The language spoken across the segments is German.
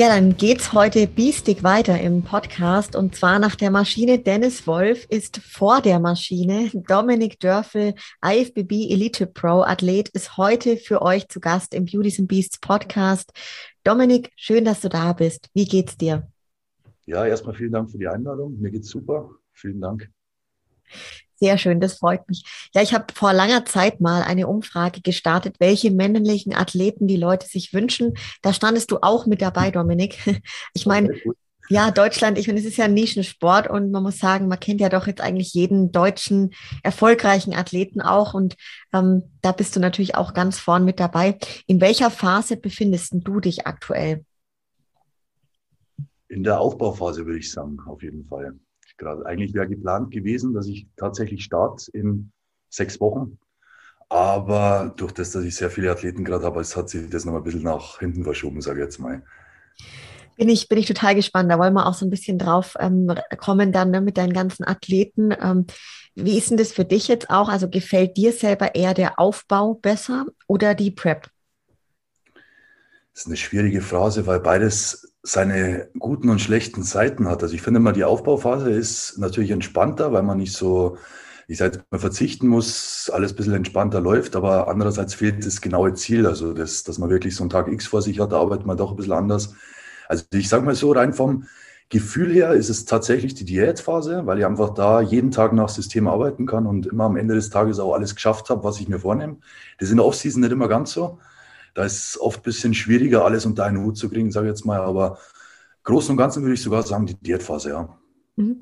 Ja, dann geht's heute biestig weiter im Podcast und zwar nach der Maschine Dennis Wolf ist vor der Maschine. Dominik Dörfel, IFBB Elite Pro Athlet, ist heute für euch zu Gast im Beauties and Beasts Podcast. Dominik, schön, dass du da bist. Wie geht's dir? Ja, erstmal vielen Dank für die Einladung. Mir geht's super. Vielen Dank. Sehr schön, das freut mich. Ja, ich habe vor langer Zeit mal eine Umfrage gestartet, welche männlichen Athleten die Leute sich wünschen. Da standest du auch mit dabei, Dominik. Ich meine, ja, Deutschland, ich meine, es ist ja ein Nischensport und man muss sagen, man kennt ja doch jetzt eigentlich jeden deutschen erfolgreichen Athleten auch und ähm, da bist du natürlich auch ganz vorn mit dabei. In welcher Phase befindest du dich aktuell? In der Aufbauphase würde ich sagen, auf jeden Fall gerade. Eigentlich wäre geplant gewesen, dass ich tatsächlich starte in sechs Wochen. Aber durch das, dass ich sehr viele Athleten gerade habe, hat sich das noch ein bisschen nach hinten verschoben, sage ich jetzt mal. Bin ich, bin ich total gespannt. Da wollen wir auch so ein bisschen drauf ähm, kommen dann ne, mit deinen ganzen Athleten. Ähm, wie ist denn das für dich jetzt auch? Also gefällt dir selber eher der Aufbau besser oder die Prep? Das ist eine schwierige Phrase, weil beides seine guten und schlechten Seiten hat. Also ich finde mal, die Aufbauphase ist natürlich entspannter, weil man nicht so, ich sage mal, verzichten muss, alles ein bisschen entspannter läuft, aber andererseits fehlt das genaue Ziel, also das, dass man wirklich so einen Tag X vor sich hat, da arbeitet man doch ein bisschen anders. Also ich sage mal so, rein vom Gefühl her ist es tatsächlich die Diätphase, weil ich einfach da jeden Tag nach System arbeiten kann und immer am Ende des Tages auch alles geschafft habe, was ich mir vornehme. Das ist in der Offseason nicht immer ganz so. Da ist es oft ein bisschen schwieriger, alles unter einen Hut zu kriegen, sage ich jetzt mal. Aber großen und ganzen würde ich sogar sagen, die Diätphase, ja. Mhm.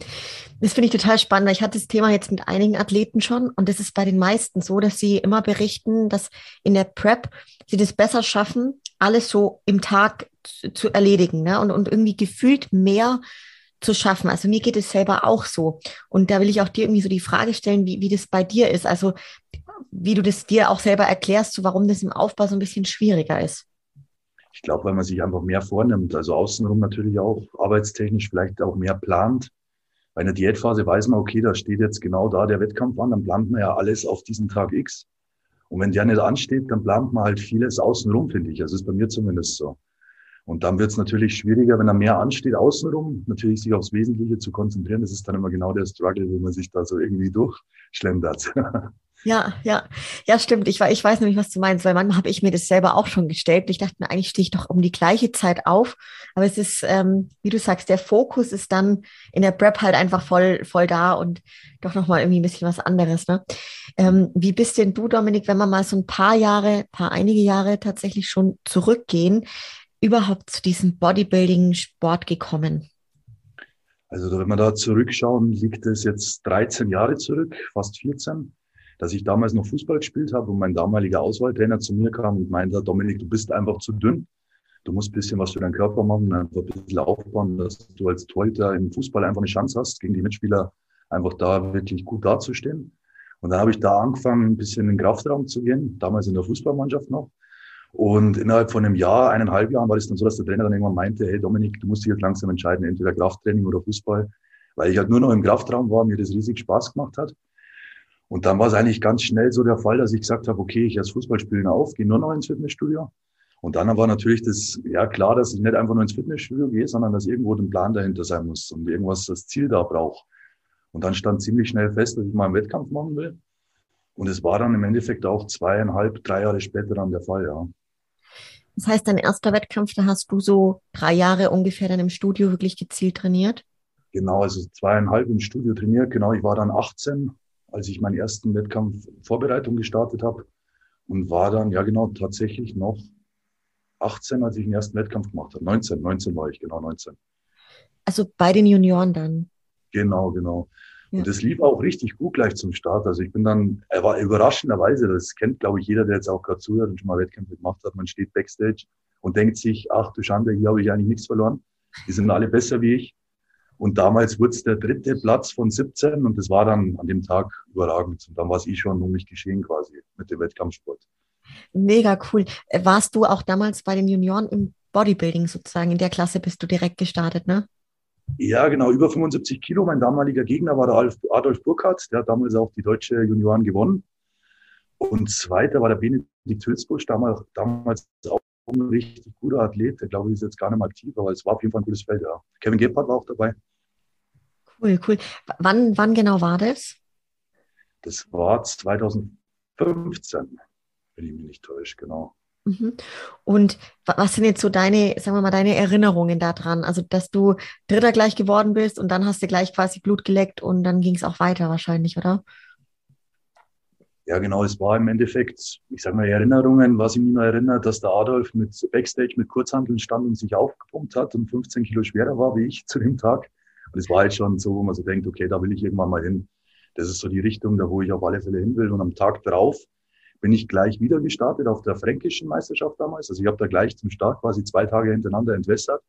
Das finde ich total spannend, ich hatte das Thema jetzt mit einigen Athleten schon und das ist bei den meisten so, dass sie immer berichten, dass in der Prep sie das besser schaffen, alles so im Tag zu, zu erledigen ne? und, und irgendwie gefühlt mehr zu schaffen. Also mir geht es selber auch so. Und da will ich auch dir irgendwie so die Frage stellen, wie, wie das bei dir ist. Also wie du das dir auch selber erklärst, so warum das im Aufbau so ein bisschen schwieriger ist. Ich glaube, weil man sich einfach mehr vornimmt, also außenrum natürlich auch arbeitstechnisch vielleicht auch mehr plant. Bei einer Diätphase weiß man, okay, da steht jetzt genau da der Wettkampf an, dann plant man ja alles auf diesen Tag X. Und wenn der nicht ansteht, dann plant man halt vieles außenrum, finde ich. Also ist bei mir zumindest so. Und dann wird es natürlich schwieriger, wenn da mehr ansteht außenrum, natürlich sich aufs Wesentliche zu konzentrieren. Das ist dann immer genau der Struggle, wo man sich da so irgendwie durchschlendert. Ja, ja, ja, stimmt. Ich, ich weiß nämlich, was du meinst, weil manchmal habe ich mir das selber auch schon gestellt. Ich dachte mir, eigentlich stehe ich doch um die gleiche Zeit auf. Aber es ist, ähm, wie du sagst, der Fokus ist dann in der Prep halt einfach voll, voll da und doch nochmal irgendwie ein bisschen was anderes. Ne? Ähm, wie bist denn du, Dominik, wenn wir mal so ein paar Jahre, paar einige Jahre tatsächlich schon zurückgehen, überhaupt zu diesem Bodybuilding-Sport gekommen? Also wenn wir da zurückschauen, liegt es jetzt 13 Jahre zurück, fast 14 dass ich damals noch Fußball gespielt habe und mein damaliger Auswahltrainer zu mir kam und meinte, Dominik, du bist einfach zu dünn. Du musst ein bisschen was für deinen Körper machen, einfach ein bisschen aufbauen, dass du als Torhüter im Fußball einfach eine Chance hast, gegen die Mitspieler einfach da wirklich gut dazustehen. Und dann habe ich da angefangen, ein bisschen in den Kraftraum zu gehen, damals in der Fußballmannschaft noch. Und innerhalb von einem Jahr, eineinhalb Jahren war es dann so, dass der Trainer dann irgendwann meinte, hey Dominik, du musst dich jetzt langsam entscheiden, entweder Krafttraining oder Fußball, weil ich halt nur noch im Kraftraum war, mir das riesig Spaß gemacht hat. Und dann war es eigentlich ganz schnell so der Fall, dass ich gesagt habe, okay, ich als Fußballspielen auf, gehe nur noch ins Fitnessstudio. Und dann war natürlich das, ja klar, dass ich nicht einfach nur ins Fitnessstudio gehe, sondern dass irgendwo ein Plan dahinter sein muss und irgendwas das Ziel da braucht. Und dann stand ziemlich schnell fest, dass ich mal einen Wettkampf machen will. Und es war dann im Endeffekt auch zweieinhalb, drei Jahre später dann der Fall, ja. Das heißt, dein erster Wettkampf, da hast du so drei Jahre ungefähr dann im Studio wirklich gezielt trainiert? Genau, also zweieinhalb im Studio trainiert. Genau, ich war dann 18 als ich meinen ersten Wettkampf Vorbereitung gestartet habe und war dann, ja genau, tatsächlich noch 18, als ich den ersten Wettkampf gemacht habe. 19, 19 war ich, genau 19. Also bei den Junioren dann? Genau, genau. Ja. Und das lief auch richtig gut gleich zum Start. Also ich bin dann, er war überraschenderweise, das kennt glaube ich jeder, der jetzt auch gerade zuhört und schon mal Wettkämpfe gemacht hat, man steht Backstage und denkt sich, ach du Schande, hier habe ich eigentlich nichts verloren. Die sind alle besser wie ich. Und damals wurde es der dritte Platz von 17 und das war dann an dem Tag überragend. Und dann war es eh schon um mich geschehen quasi mit dem Wettkampfsport. Mega cool. Warst du auch damals bei den Junioren im Bodybuilding sozusagen? In der Klasse bist du direkt gestartet, ne? Ja, genau, über 75 Kilo. Mein damaliger Gegner war der Adolf Burkhardt. Der hat damals auch die deutsche Junioren gewonnen. Und zweiter war der Benedikt Hülsbusch, damals, damals auch ein richtig guter Athlet. Der glaube ich ist jetzt gar nicht mehr aktiv, aber es war auf jeden Fall ein gutes Feld. Ja. Kevin Gebhardt war auch dabei. Cool, cool. Wann, wann genau war das? Das war 2015, wenn ich mich nicht täusche, genau. Mhm. Und was sind jetzt so deine, sagen wir mal, deine Erinnerungen daran? Also, dass du Dritter gleich geworden bist und dann hast du gleich quasi Blut geleckt und dann ging es auch weiter wahrscheinlich, oder? Ja, genau, es war im Endeffekt, ich sage mal, Erinnerungen, was ich mich noch erinnert, dass der Adolf mit Backstage mit Kurzhanteln stand und sich aufgepumpt hat und 15 Kilo schwerer war wie ich zu dem Tag. Und es war halt schon so, wo man so denkt, okay, da will ich irgendwann mal hin. Das ist so die Richtung, da wo ich auf alle Fälle hin will. Und am Tag drauf bin ich gleich wieder gestartet auf der fränkischen Meisterschaft damals. Also ich habe da gleich zum Start quasi zwei Tage hintereinander entwässert.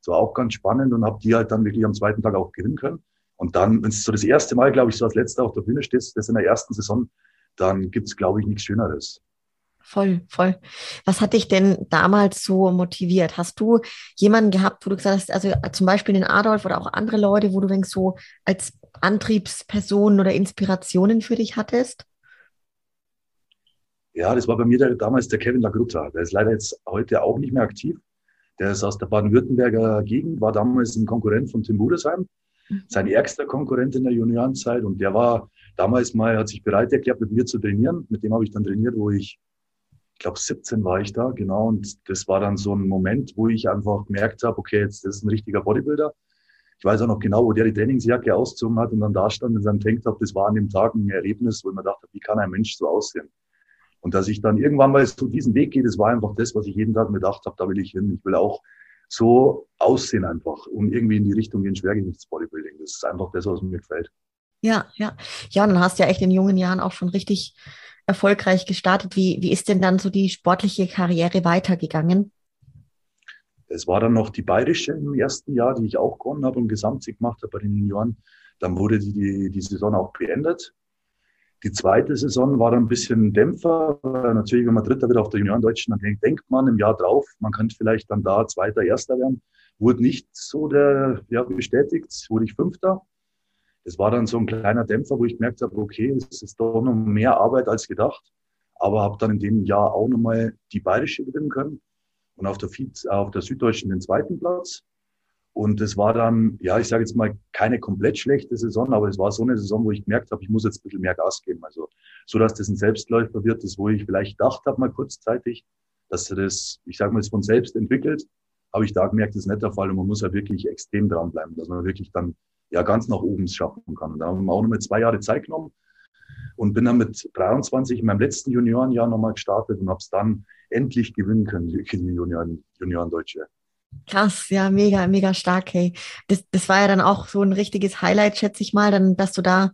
Das war auch ganz spannend und habe die halt dann wirklich am zweiten Tag auch gewinnen können. Und dann, wenn es so das erste Mal, glaube ich, so als letzter auf der Bühne stehst, das in der ersten Saison, dann gibt es, glaube ich, nichts Schöneres. Voll, voll. Was hat dich denn damals so motiviert? Hast du jemanden gehabt, wo du gesagt hast, also zum Beispiel den Adolf oder auch andere Leute, wo du denkst, so als Antriebspersonen oder Inspirationen für dich hattest? Ja, das war bei mir der, damals der Kevin Lagrutta. Der ist leider jetzt heute auch nicht mehr aktiv. Der ist aus der Baden-Württemberger Gegend, war damals ein Konkurrent von Tim Budesheim, mhm. sein ärgster Konkurrent in der Juniorenzeit. Und der war damals mal, hat sich bereit erklärt, mit mir zu trainieren. Mit dem habe ich dann trainiert, wo ich, ich glaube, 17 war ich da, genau. Und das war dann so ein Moment, wo ich einfach gemerkt habe, okay, jetzt das ist ein richtiger Bodybuilder. Ich weiß auch noch genau, wo der die Trainingsjacke ausgezogen hat und dann da stand in seinem Tanktop. Das war an dem Tag ein Erlebnis, wo ich mir dachte, wie kann ein Mensch so aussehen? Und dass ich dann irgendwann mal so diesen Weg gehe, das war einfach das, was ich jeden Tag mir gedacht habe, da will ich hin. Ich will auch so aussehen einfach und irgendwie in die Richtung gehen, Schwergewichtsbodybuilding. Das ist einfach das, was mir gefällt. Ja, ja. Ja, dann hast du ja echt in jungen Jahren auch schon richtig erfolgreich gestartet. Wie, wie ist denn dann so die sportliche Karriere weitergegangen? Es war dann noch die bayerische im ersten Jahr, die ich auch gewonnen habe und Gesamtsieg gemacht habe bei den Junioren. Dann wurde die, die, die Saison auch beendet. Die zweite Saison war dann ein bisschen Dämpfer. Natürlich, wenn man Dritter wird auf der Juniorendeutschen, dann denkt, man im Jahr drauf, man könnte vielleicht dann da Zweiter, Erster werden. Wurde nicht so der, ja, bestätigt, wurde ich Fünfter. Es war dann so ein kleiner Dämpfer, wo ich gemerkt habe, okay, es ist doch noch mehr Arbeit als gedacht. Aber habe dann in dem Jahr auch nochmal die Bayerische gewinnen können und auf der, auf der Süddeutschen den zweiten Platz. Und es war dann, ja, ich sage jetzt mal, keine komplett schlechte Saison, aber es war so eine Saison, wo ich gemerkt habe, ich muss jetzt ein bisschen mehr Gas geben. Also so, dass das ein Selbstläufer wird, das wo ich vielleicht gedacht habe, mal kurzzeitig, dass er das, ich sage mal, das von selbst entwickelt, habe ich da gemerkt, das ist nicht der Fall und man muss ja wirklich extrem dranbleiben, dass man wirklich dann ja ganz nach oben schaffen kann. Und da haben wir auch noch mal zwei Jahre Zeit genommen und bin dann mit 23 in meinem letzten Juniorenjahr nochmal gestartet und habe es dann endlich gewinnen können, die Junioren, Junioren Deutsche. Krass, ja, mega, mega stark, hey. Das, das war ja dann auch so ein richtiges Highlight, schätze ich mal, dann, dass du da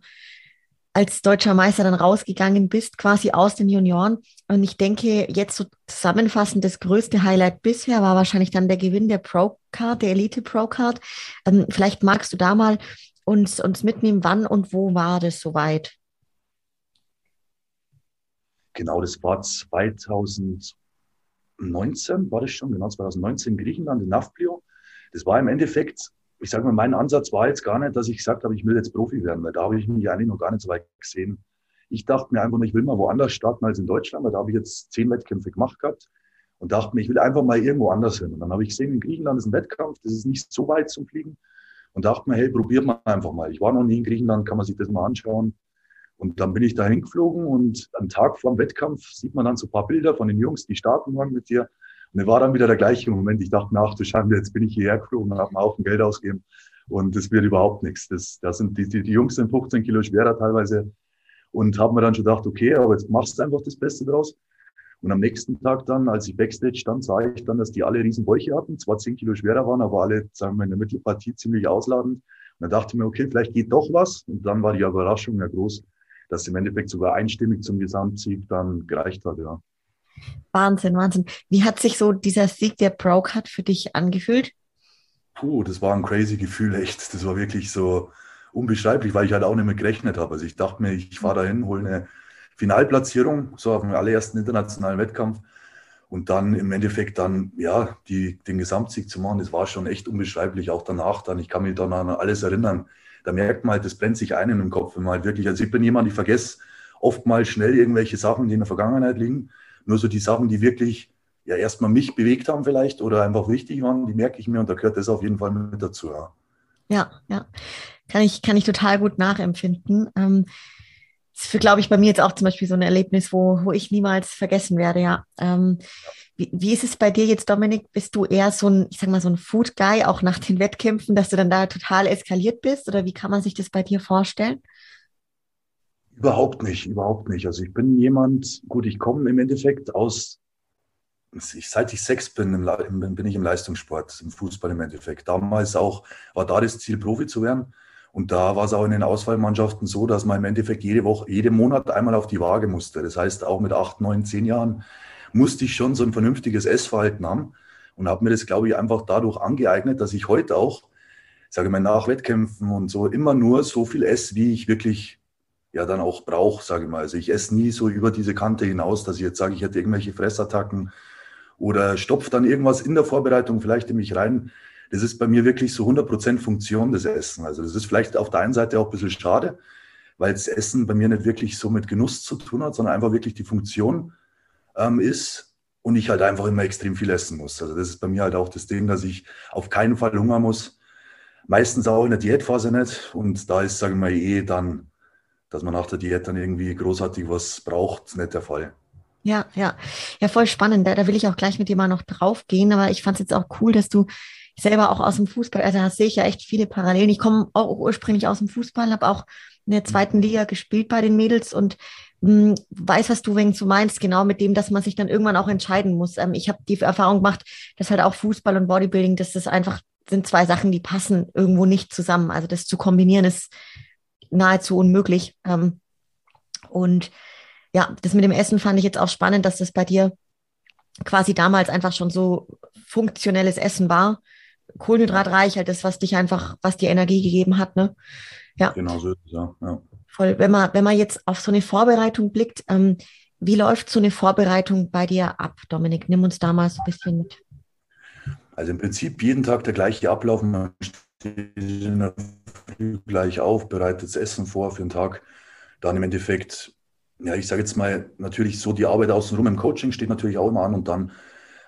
als deutscher Meister dann rausgegangen bist, quasi aus den Junioren. Und ich denke, jetzt so zusammenfassend, das größte Highlight bisher war wahrscheinlich dann der Gewinn der Pro-Card, der Elite Pro-Card. Ähm, vielleicht magst du da mal uns, uns mitnehmen, wann und wo war das soweit? Genau, das war 2000. 2019 war das schon, genau 2019 in Griechenland in Nafplio. Das war im Endeffekt, ich sage mal, mein Ansatz war jetzt gar nicht, dass ich gesagt habe, ich will jetzt Profi werden, weil da habe ich mich eigentlich noch gar nicht so weit gesehen. Ich dachte mir einfach ich will mal woanders starten als in Deutschland, weil da habe ich jetzt zehn Wettkämpfe gemacht gehabt und dachte mir, ich will einfach mal irgendwo anders hin. Und dann habe ich gesehen, in Griechenland ist ein Wettkampf, das ist nicht so weit zum Fliegen und dachte mir, hey, probiert mal einfach mal. Ich war noch nie in Griechenland, kann man sich das mal anschauen. Und dann bin ich da hingeflogen und am Tag vor dem Wettkampf sieht man dann so ein paar Bilder von den Jungs, die starten wollen mit dir. Und war dann wieder der gleiche Moment. Ich dachte mir, ach du Schande, jetzt bin ich hierher geflogen und habe einen Haufen Geld ausgegeben. Und das wird überhaupt nichts. Das, das sind, die, die, die Jungs sind 15 Kilo schwerer teilweise. Und habe mir dann schon gedacht, okay, aber jetzt machst du einfach das Beste draus. Und am nächsten Tag dann, als ich Backstage stand, sah ich dann, dass die alle riesen Bäuche hatten, zwar 10 Kilo schwerer waren, aber alle, sagen wir, in der Mittelpartie ziemlich ausladend. Und dann dachte ich mir, okay, vielleicht geht doch was. Und dann war die Überraschung ja groß, dass im Endeffekt sogar einstimmig zum Gesamtsieg dann gereicht hat, ja. Wahnsinn, Wahnsinn. Wie hat sich so dieser Sieg der Pro-Cut für dich angefühlt? puh, das war ein crazy Gefühl, echt. Das war wirklich so unbeschreiblich, weil ich halt auch nicht mehr gerechnet habe. Also ich dachte mir, ich fahre dahin, hole eine Finalplatzierung, so auf dem allerersten internationalen Wettkampf. Und dann im Endeffekt dann, ja, die, den Gesamtsieg zu machen, das war schon echt unbeschreiblich, auch danach dann. Ich kann mich dann an alles erinnern. Da merkt man halt, das brennt sich ein in den Kopf, wenn man halt wirklich, also ich bin jemand, ich vergesse oftmals schnell irgendwelche Sachen, die in der Vergangenheit liegen. Nur so die Sachen, die wirklich ja erstmal mich bewegt haben vielleicht oder einfach wichtig waren, die merke ich mir und da gehört das auf jeden Fall mit dazu. Ja, ja. ja. Kann, ich, kann ich total gut nachempfinden. Ähm, das ist, für, glaube ich, bei mir jetzt auch zum Beispiel so ein Erlebnis, wo, wo ich niemals vergessen werde, ja. Ähm, wie, wie ist es bei dir jetzt, Dominik? Bist du eher so ein, ich sag mal, so ein Food Guy, auch nach den Wettkämpfen, dass du dann da total eskaliert bist? Oder wie kann man sich das bei dir vorstellen? Überhaupt nicht, überhaupt nicht. Also ich bin jemand, gut, ich komme im Endeffekt aus, ich, seit ich sechs bin, im, bin ich im Leistungssport, im Fußball im Endeffekt. Damals auch war da das Ziel, Profi zu werden. Und da war es auch in den Auswahlmannschaften so, dass man im Endeffekt jede Woche, jeden Monat einmal auf die Waage musste. Das heißt, auch mit acht, neun, zehn Jahren musste ich schon so ein vernünftiges Essverhalten haben und habe mir das, glaube ich, einfach dadurch angeeignet, dass ich heute auch, sage ich mal, nach Wettkämpfen und so immer nur so viel esse, wie ich wirklich ja dann auch brauche, sage ich mal. Also ich esse nie so über diese Kante hinaus, dass ich jetzt sage, ich hätte irgendwelche Fressattacken oder stopfe dann irgendwas in der Vorbereitung vielleicht in mich rein. Das ist bei mir wirklich so 100% Funktion des Essen. Also das ist vielleicht auf der einen Seite auch ein bisschen schade, weil das Essen bei mir nicht wirklich so mit Genuss zu tun hat, sondern einfach wirklich die Funktion ähm, ist und ich halt einfach immer extrem viel essen muss. Also das ist bei mir halt auch das Ding, dass ich auf keinen Fall Hunger muss. Meistens auch in der Diätphase nicht. Und da ist, sage ich mal, eh dann dass man nach der Diät dann irgendwie großartig was braucht, nicht der Fall. Ja, ja, ja, voll spannend. Da, da will ich auch gleich mit dir mal noch drauf gehen. Aber ich fand es jetzt auch cool, dass du selber auch aus dem Fußball, also da sehe ich ja echt viele Parallelen. Ich komme auch ursprünglich aus dem Fußball, habe auch in der zweiten Liga gespielt bei den Mädels und mh, hm, weiß, was du wenn du meinst, genau mit dem, dass man sich dann irgendwann auch entscheiden muss. Ähm, ich habe die Erfahrung gemacht, dass halt auch Fußball und Bodybuilding, dass das einfach sind zwei Sachen, die passen irgendwo nicht zusammen. Also das zu kombinieren ist nahezu unmöglich. Ähm, und ja, das mit dem Essen fand ich jetzt auch spannend, dass das bei dir quasi damals einfach schon so funktionelles Essen war. Kohlenhydratreich, halt das, was dich einfach, was dir Energie gegeben hat, ne? Ja. Genau so ja. ja. Voll. Wenn man, wenn man jetzt auf so eine Vorbereitung blickt, ähm, wie läuft so eine Vorbereitung bei dir ab, Dominik? Nimm uns da mal so ein bisschen mit. Also im Prinzip jeden Tag der gleiche Ablauf. Man steht Früh gleich auf, bereitet das Essen vor für den Tag. Dann im Endeffekt, ja, ich sage jetzt mal, natürlich so die Arbeit außenrum im Coaching steht natürlich auch immer an und dann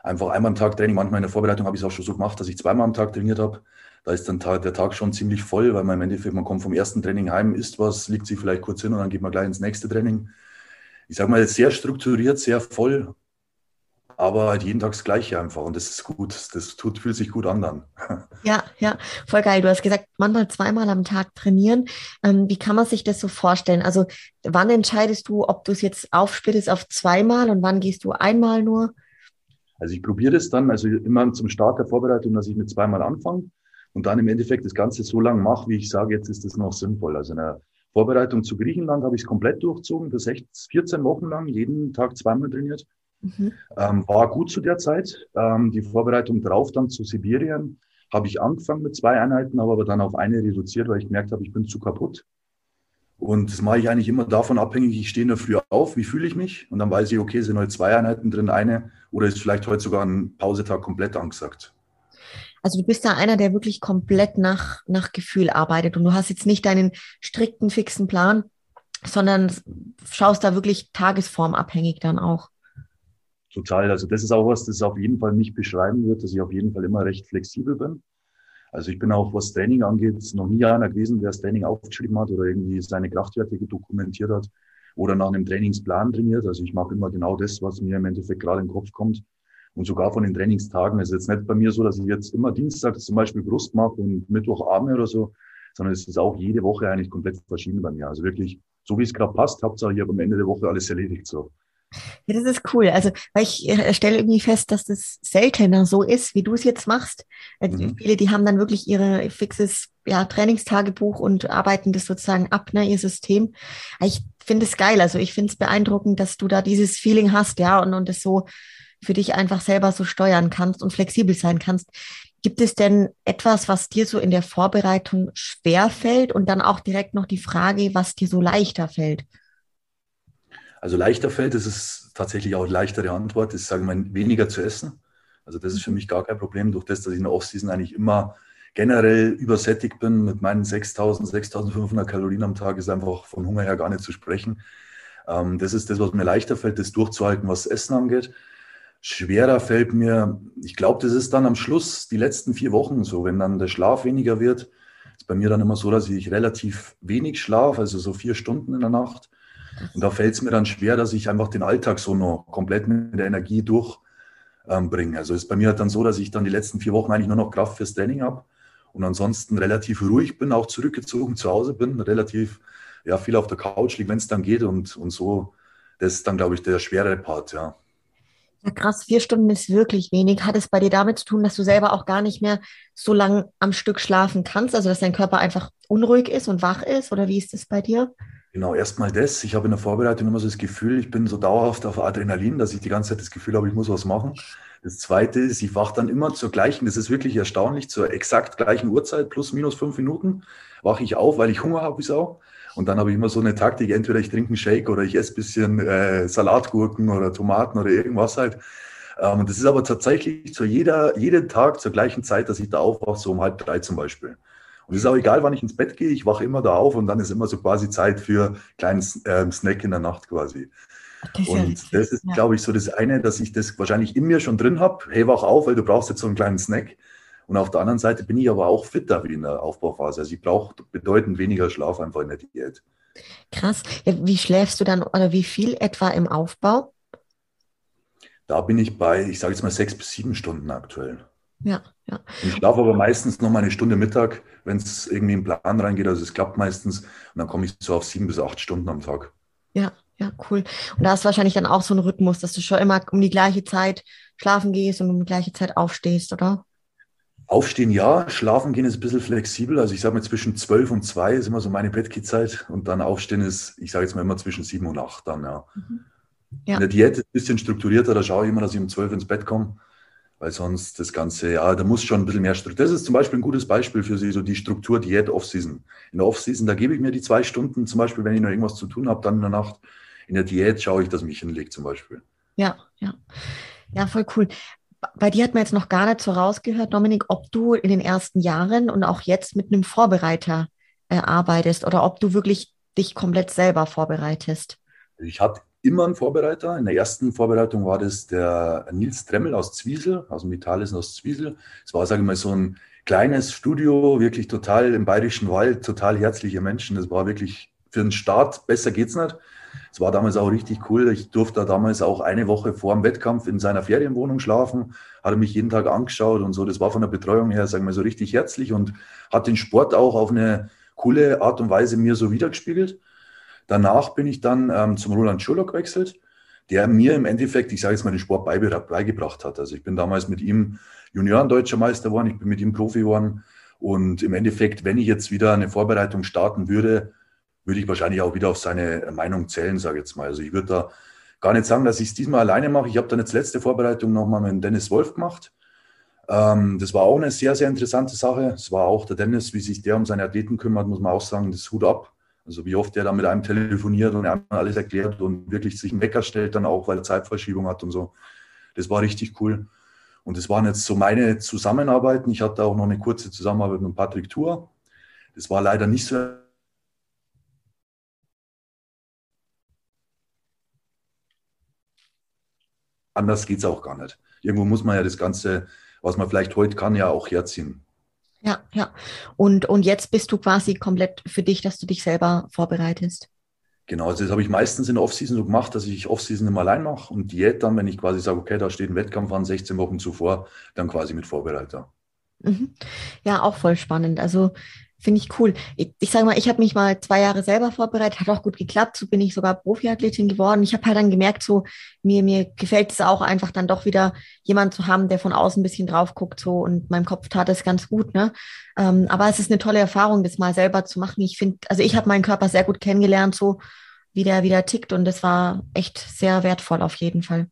einfach einmal am Tag Training. Manchmal in der Vorbereitung habe ich es auch schon so gemacht, dass ich zweimal am Tag trainiert habe. Da ist dann der Tag schon ziemlich voll, weil man im Endeffekt, man kommt vom ersten Training heim, isst was, liegt sich vielleicht kurz hin und dann geht man gleich ins nächste Training. Ich sage mal, sehr strukturiert, sehr voll aber halt jeden Tag das Gleiche einfach und das ist gut. Das tut, fühlt sich gut an dann. Ja, ja, voll geil. Du hast gesagt, manchmal zweimal am Tag trainieren. Ähm, wie kann man sich das so vorstellen? Also wann entscheidest du, ob du es jetzt aufsplittest auf zweimal und wann gehst du einmal nur? Also ich probiere das dann, also immer zum Start der Vorbereitung, dass ich mit zweimal anfange und dann im Endeffekt das Ganze so lange mache, wie ich sage, jetzt ist das noch sinnvoll. Also in der Vorbereitung zu Griechenland habe ich es komplett durchzogen, das 14 Wochen lang, jeden Tag zweimal trainiert. Mhm. Ähm, war gut zu der Zeit. Ähm, die Vorbereitung drauf dann zu Sibirien habe ich angefangen mit zwei Einheiten, habe aber dann auf eine reduziert, weil ich gemerkt habe, ich bin zu kaputt. Und das mache ich eigentlich immer davon abhängig, ich stehe in der Früh auf, wie fühle ich mich? Und dann weiß ich, okay, sind heute zwei Einheiten drin, eine oder ist vielleicht heute sogar ein Pausetag komplett angesagt. Also du bist da einer, der wirklich komplett nach, nach Gefühl arbeitet und du hast jetzt nicht deinen strikten, fixen Plan, sondern schaust da wirklich tagesformabhängig dann auch total. Also das ist auch was, das auf jeden Fall nicht beschreiben wird, dass ich auf jeden Fall immer recht flexibel bin. Also ich bin auch, was Training angeht, noch nie einer gewesen, der das Training aufgeschrieben hat oder irgendwie seine Kraftwerte dokumentiert hat oder nach einem Trainingsplan trainiert. Also ich mache immer genau das, was mir im Endeffekt gerade den Kopf kommt. Und sogar von den Trainingstagen ist jetzt nicht bei mir so, dass ich jetzt immer Dienstag zum Beispiel Brust mache und Mittwoch Arme oder so, sondern es ist auch jede Woche eigentlich komplett verschieden bei mir. Also wirklich, so wie es gerade passt, Hauptsache ich habe am Ende der Woche alles erledigt so. Ja, das ist cool. Also, weil ich äh, stelle irgendwie fest, dass das seltener so ist, wie du es jetzt machst. Äh, mhm. Viele, die haben dann wirklich ihre fixes ja, Trainingstagebuch und arbeiten das sozusagen ab, ne, ihr System. Ich finde es geil. Also, ich finde es beeindruckend, dass du da dieses Feeling hast, ja, und, und das so für dich einfach selber so steuern kannst und flexibel sein kannst. Gibt es denn etwas, was dir so in der Vorbereitung schwer fällt und dann auch direkt noch die Frage, was dir so leichter fällt? Also leichter fällt, das ist tatsächlich auch leichtere Antwort, ist, sagen wir, weniger zu essen. Also das ist für mhm. mich gar kein Problem, durch das, dass ich in der Offseason eigentlich immer generell übersättigt bin mit meinen 6000, 6500 Kalorien am Tag, ist einfach von Hunger her gar nicht zu sprechen. Ähm, das ist das, was mir leichter fällt, das durchzuhalten, was Essen angeht. Schwerer fällt mir, ich glaube, das ist dann am Schluss, die letzten vier Wochen so, wenn dann der Schlaf weniger wird. Ist bei mir dann immer so, dass ich relativ wenig schlafe, also so vier Stunden in der Nacht. Und da fällt es mir dann schwer, dass ich einfach den Alltag so noch komplett mit der Energie durchbringe. Ähm, also ist bei mir halt dann so, dass ich dann die letzten vier Wochen eigentlich nur noch Kraft fürs Training habe und ansonsten relativ ruhig bin, auch zurückgezogen zu Hause bin, relativ ja, viel auf der Couch liege, wenn es dann geht und, und so. Das ist dann, glaube ich, der schwere Part, ja. Ja, krass, vier Stunden ist wirklich wenig. Hat es bei dir damit zu tun, dass du selber auch gar nicht mehr so lange am Stück schlafen kannst? Also, dass dein Körper einfach unruhig ist und wach ist? Oder wie ist das bei dir? Genau, erstmal das. Ich habe in der Vorbereitung immer so das Gefühl, ich bin so dauerhaft auf Adrenalin, dass ich die ganze Zeit das Gefühl habe, ich muss was machen. Das zweite ist, ich wache dann immer zur gleichen, das ist wirklich erstaunlich, zur exakt gleichen Uhrzeit, plus minus fünf Minuten, wache ich auf, weil ich Hunger habe wie Sau. Und dann habe ich immer so eine Taktik, entweder ich trinke einen Shake oder ich esse ein bisschen äh, Salatgurken oder Tomaten oder irgendwas halt. Ähm, das ist aber tatsächlich zu jeder, jeden Tag zur gleichen Zeit, dass ich da aufwache, so um halb drei zum Beispiel. Und es ist auch egal, wann ich ins Bett gehe, ich wache immer da auf und dann ist immer so quasi Zeit für einen kleinen ähm, Snack in der Nacht quasi. Das und ja das ist, ja. glaube ich, so das eine, dass ich das wahrscheinlich in mir schon drin habe. Hey, wach auf, weil du brauchst jetzt so einen kleinen Snack. Und auf der anderen Seite bin ich aber auch fitter wie in der Aufbauphase. Also ich brauche bedeutend weniger Schlaf einfach in der Diät. Krass. Ja, wie schläfst du dann oder wie viel etwa im Aufbau? Da bin ich bei, ich sage jetzt mal sechs bis sieben Stunden aktuell. Ja, ja. Ich schlafe aber meistens noch mal eine Stunde Mittag, wenn es irgendwie in den Plan reingeht. Also es klappt meistens und dann komme ich so auf sieben bis acht Stunden am Tag. Ja, ja, cool. Und da ist wahrscheinlich dann auch so ein Rhythmus, dass du schon immer um die gleiche Zeit schlafen gehst und um die gleiche Zeit aufstehst, oder? Aufstehen ja, schlafen gehen ist ein bisschen flexibel. Also ich sage mal zwischen zwölf und zwei ist immer so meine Bettgehzeit und dann aufstehen ist, ich sage jetzt mal immer zwischen sieben und acht dann, ja. Mhm. ja. In der Diät ist ein bisschen strukturierter, da schaue ich immer, dass ich um zwölf ins Bett komme, weil sonst das Ganze, ja, da muss schon ein bisschen mehr Struktur. Das ist zum Beispiel ein gutes Beispiel für Sie, so die Struktur Diät Off-Season. In der Off-Season, da gebe ich mir die zwei Stunden, zum Beispiel, wenn ich noch irgendwas zu tun habe, dann in der Nacht. In der Diät schaue ich, dass mich hinlegt zum Beispiel. Ja, ja. Ja, voll cool bei dir hat man jetzt noch gar nicht so rausgehört, Dominik, ob du in den ersten Jahren und auch jetzt mit einem Vorbereiter äh, arbeitest oder ob du wirklich dich komplett selber vorbereitest. Ich hatte immer einen Vorbereiter. In der ersten Vorbereitung war das der Nils Tremmel aus Zwiesel, aus dem Vitalisen aus Zwiesel. Es war, sage ich mal, so ein kleines Studio, wirklich total im bayerischen Wald, total herzliche Menschen. Das war wirklich für den Start, besser geht's nicht. Es war damals auch richtig cool. Ich durfte damals auch eine Woche vor dem Wettkampf in seiner Ferienwohnung schlafen, hatte mich jeden Tag angeschaut und so. Das war von der Betreuung her, sagen wir so, richtig herzlich und hat den Sport auch auf eine coole Art und Weise mir so wiedergespiegelt. Danach bin ich dann ähm, zum Roland Schurlock gewechselt, der mir im Endeffekt, ich sage jetzt mal, den Sport beigebracht hat. Also ich bin damals mit ihm Junioren-Deutscher Meister geworden, ich bin mit ihm Profi geworden. Und im Endeffekt, wenn ich jetzt wieder eine Vorbereitung starten würde, würde ich wahrscheinlich auch wieder auf seine Meinung zählen, sage ich jetzt mal. Also ich würde da gar nicht sagen, dass ich es diesmal alleine mache. Ich habe dann jetzt letzte Vorbereitung nochmal mit Dennis Wolf gemacht. Ähm, das war auch eine sehr, sehr interessante Sache. Es war auch der Dennis, wie sich der um seine Athleten kümmert, muss man auch sagen, das Hut ab. Also wie oft der da mit einem telefoniert und er alles erklärt und wirklich sich einen Wecker stellt dann auch, weil er Zeitverschiebung hat und so. Das war richtig cool. Und das waren jetzt so meine Zusammenarbeiten. Ich hatte auch noch eine kurze Zusammenarbeit mit Patrick Tour. Das war leider nicht so anders geht es auch gar nicht. Irgendwo muss man ja das Ganze, was man vielleicht heute kann, ja auch herziehen. Ja, ja. Und, und jetzt bist du quasi komplett für dich, dass du dich selber vorbereitest. Genau, also das habe ich meistens in der Offseason so gemacht, dass ich Offseason immer allein mache und Diät dann, wenn ich quasi sage, okay, da steht ein Wettkampf an, 16 Wochen zuvor, dann quasi mit Vorbereiter. Mhm. Ja, auch voll spannend. Also Finde ich cool. Ich, ich sage mal, ich habe mich mal zwei Jahre selber vorbereitet, hat auch gut geklappt. So bin ich sogar Profiathletin geworden. Ich habe halt dann gemerkt, so mir, mir gefällt es auch einfach dann doch wieder jemand zu haben, der von außen ein bisschen drauf guckt so und meinem Kopf tat es ganz gut. Ne? Ähm, aber es ist eine tolle Erfahrung, das mal selber zu machen. Ich finde, also ich habe meinen Körper sehr gut kennengelernt, so wie der wieder tickt und das war echt sehr wertvoll auf jeden Fall.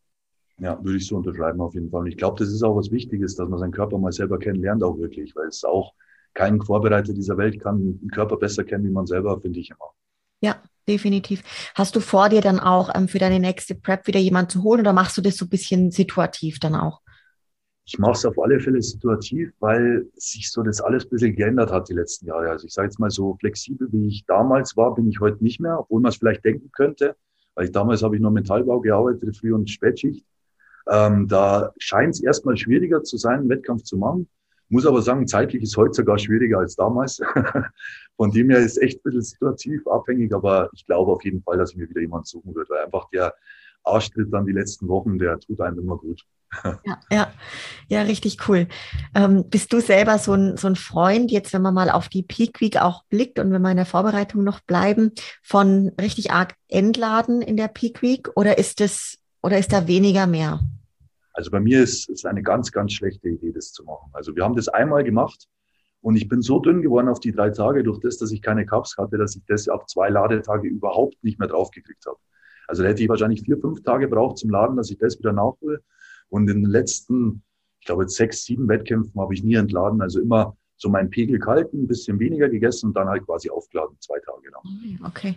Ja, würde ich so unterschreiben auf jeden Fall. Und ich glaube, das ist auch was Wichtiges, dass man seinen Körper mal selber kennenlernt, auch wirklich, weil es auch kein Vorbereiter dieser Welt kann den Körper besser kennen, wie man selber, finde ich immer. Ja, definitiv. Hast du vor dir dann auch ähm, für deine nächste Prep wieder jemanden zu holen oder machst du das so ein bisschen situativ dann auch? Ich mache es auf alle Fälle situativ, weil sich so das alles ein bisschen geändert hat die letzten Jahre. Also ich sage jetzt mal so flexibel, wie ich damals war, bin ich heute nicht mehr, obwohl man es vielleicht denken könnte. Weil ich damals habe ich nur Metallbau gearbeitet, Früh- und Spätschicht. Ähm, da scheint es erstmal schwieriger zu sein, einen Wettkampf zu machen. Muss aber sagen, zeitlich ist heute sogar schwieriger als damals. Von dem her ist echt ein bisschen situativ abhängig, aber ich glaube auf jeden Fall, dass ich mir wieder jemanden suchen würde, weil einfach der Arschtritt dann die letzten Wochen, der tut einem immer gut. Ja, ja, ja, richtig cool. Ähm, bist du selber so ein, so ein Freund, jetzt wenn man mal auf die Peak Week auch blickt und wenn wir in der Vorbereitung noch bleiben, von richtig arg Entladen in der Peak Week oder ist das oder ist da weniger mehr? Also bei mir ist es eine ganz, ganz schlechte Idee, das zu machen. Also wir haben das einmal gemacht und ich bin so dünn geworden auf die drei Tage durch das, dass ich keine Cups hatte, dass ich das auf zwei Ladetage überhaupt nicht mehr draufgekriegt habe. Also da hätte ich wahrscheinlich vier, fünf Tage braucht zum Laden, dass ich das wieder nachhole. Und in den letzten, ich glaube, sechs, sieben Wettkämpfen habe ich nie entladen. Also immer so meinen Pegel kalten, ein bisschen weniger gegessen und dann halt quasi aufgeladen, zwei Tage lang. Okay.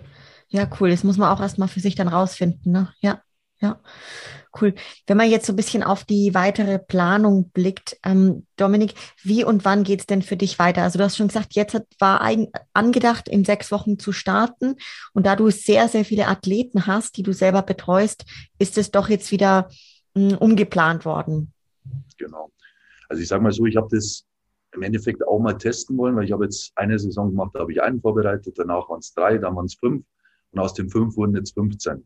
Ja, cool. Das muss man auch erstmal für sich dann rausfinden. Ne? Ja. Ja, cool. Wenn man jetzt so ein bisschen auf die weitere Planung blickt, ähm, Dominik, wie und wann geht es denn für dich weiter? Also du hast schon gesagt, jetzt hat, war ein, angedacht, in sechs Wochen zu starten. Und da du sehr, sehr viele Athleten hast, die du selber betreust, ist es doch jetzt wieder mh, hm, umgeplant worden. Genau. Also ich sage mal so, ich habe das im Endeffekt auch mal testen wollen, weil ich habe jetzt eine Saison gemacht, da habe ich einen vorbereitet, danach waren es drei, dann waren es fünf und aus den fünf wurden jetzt 15.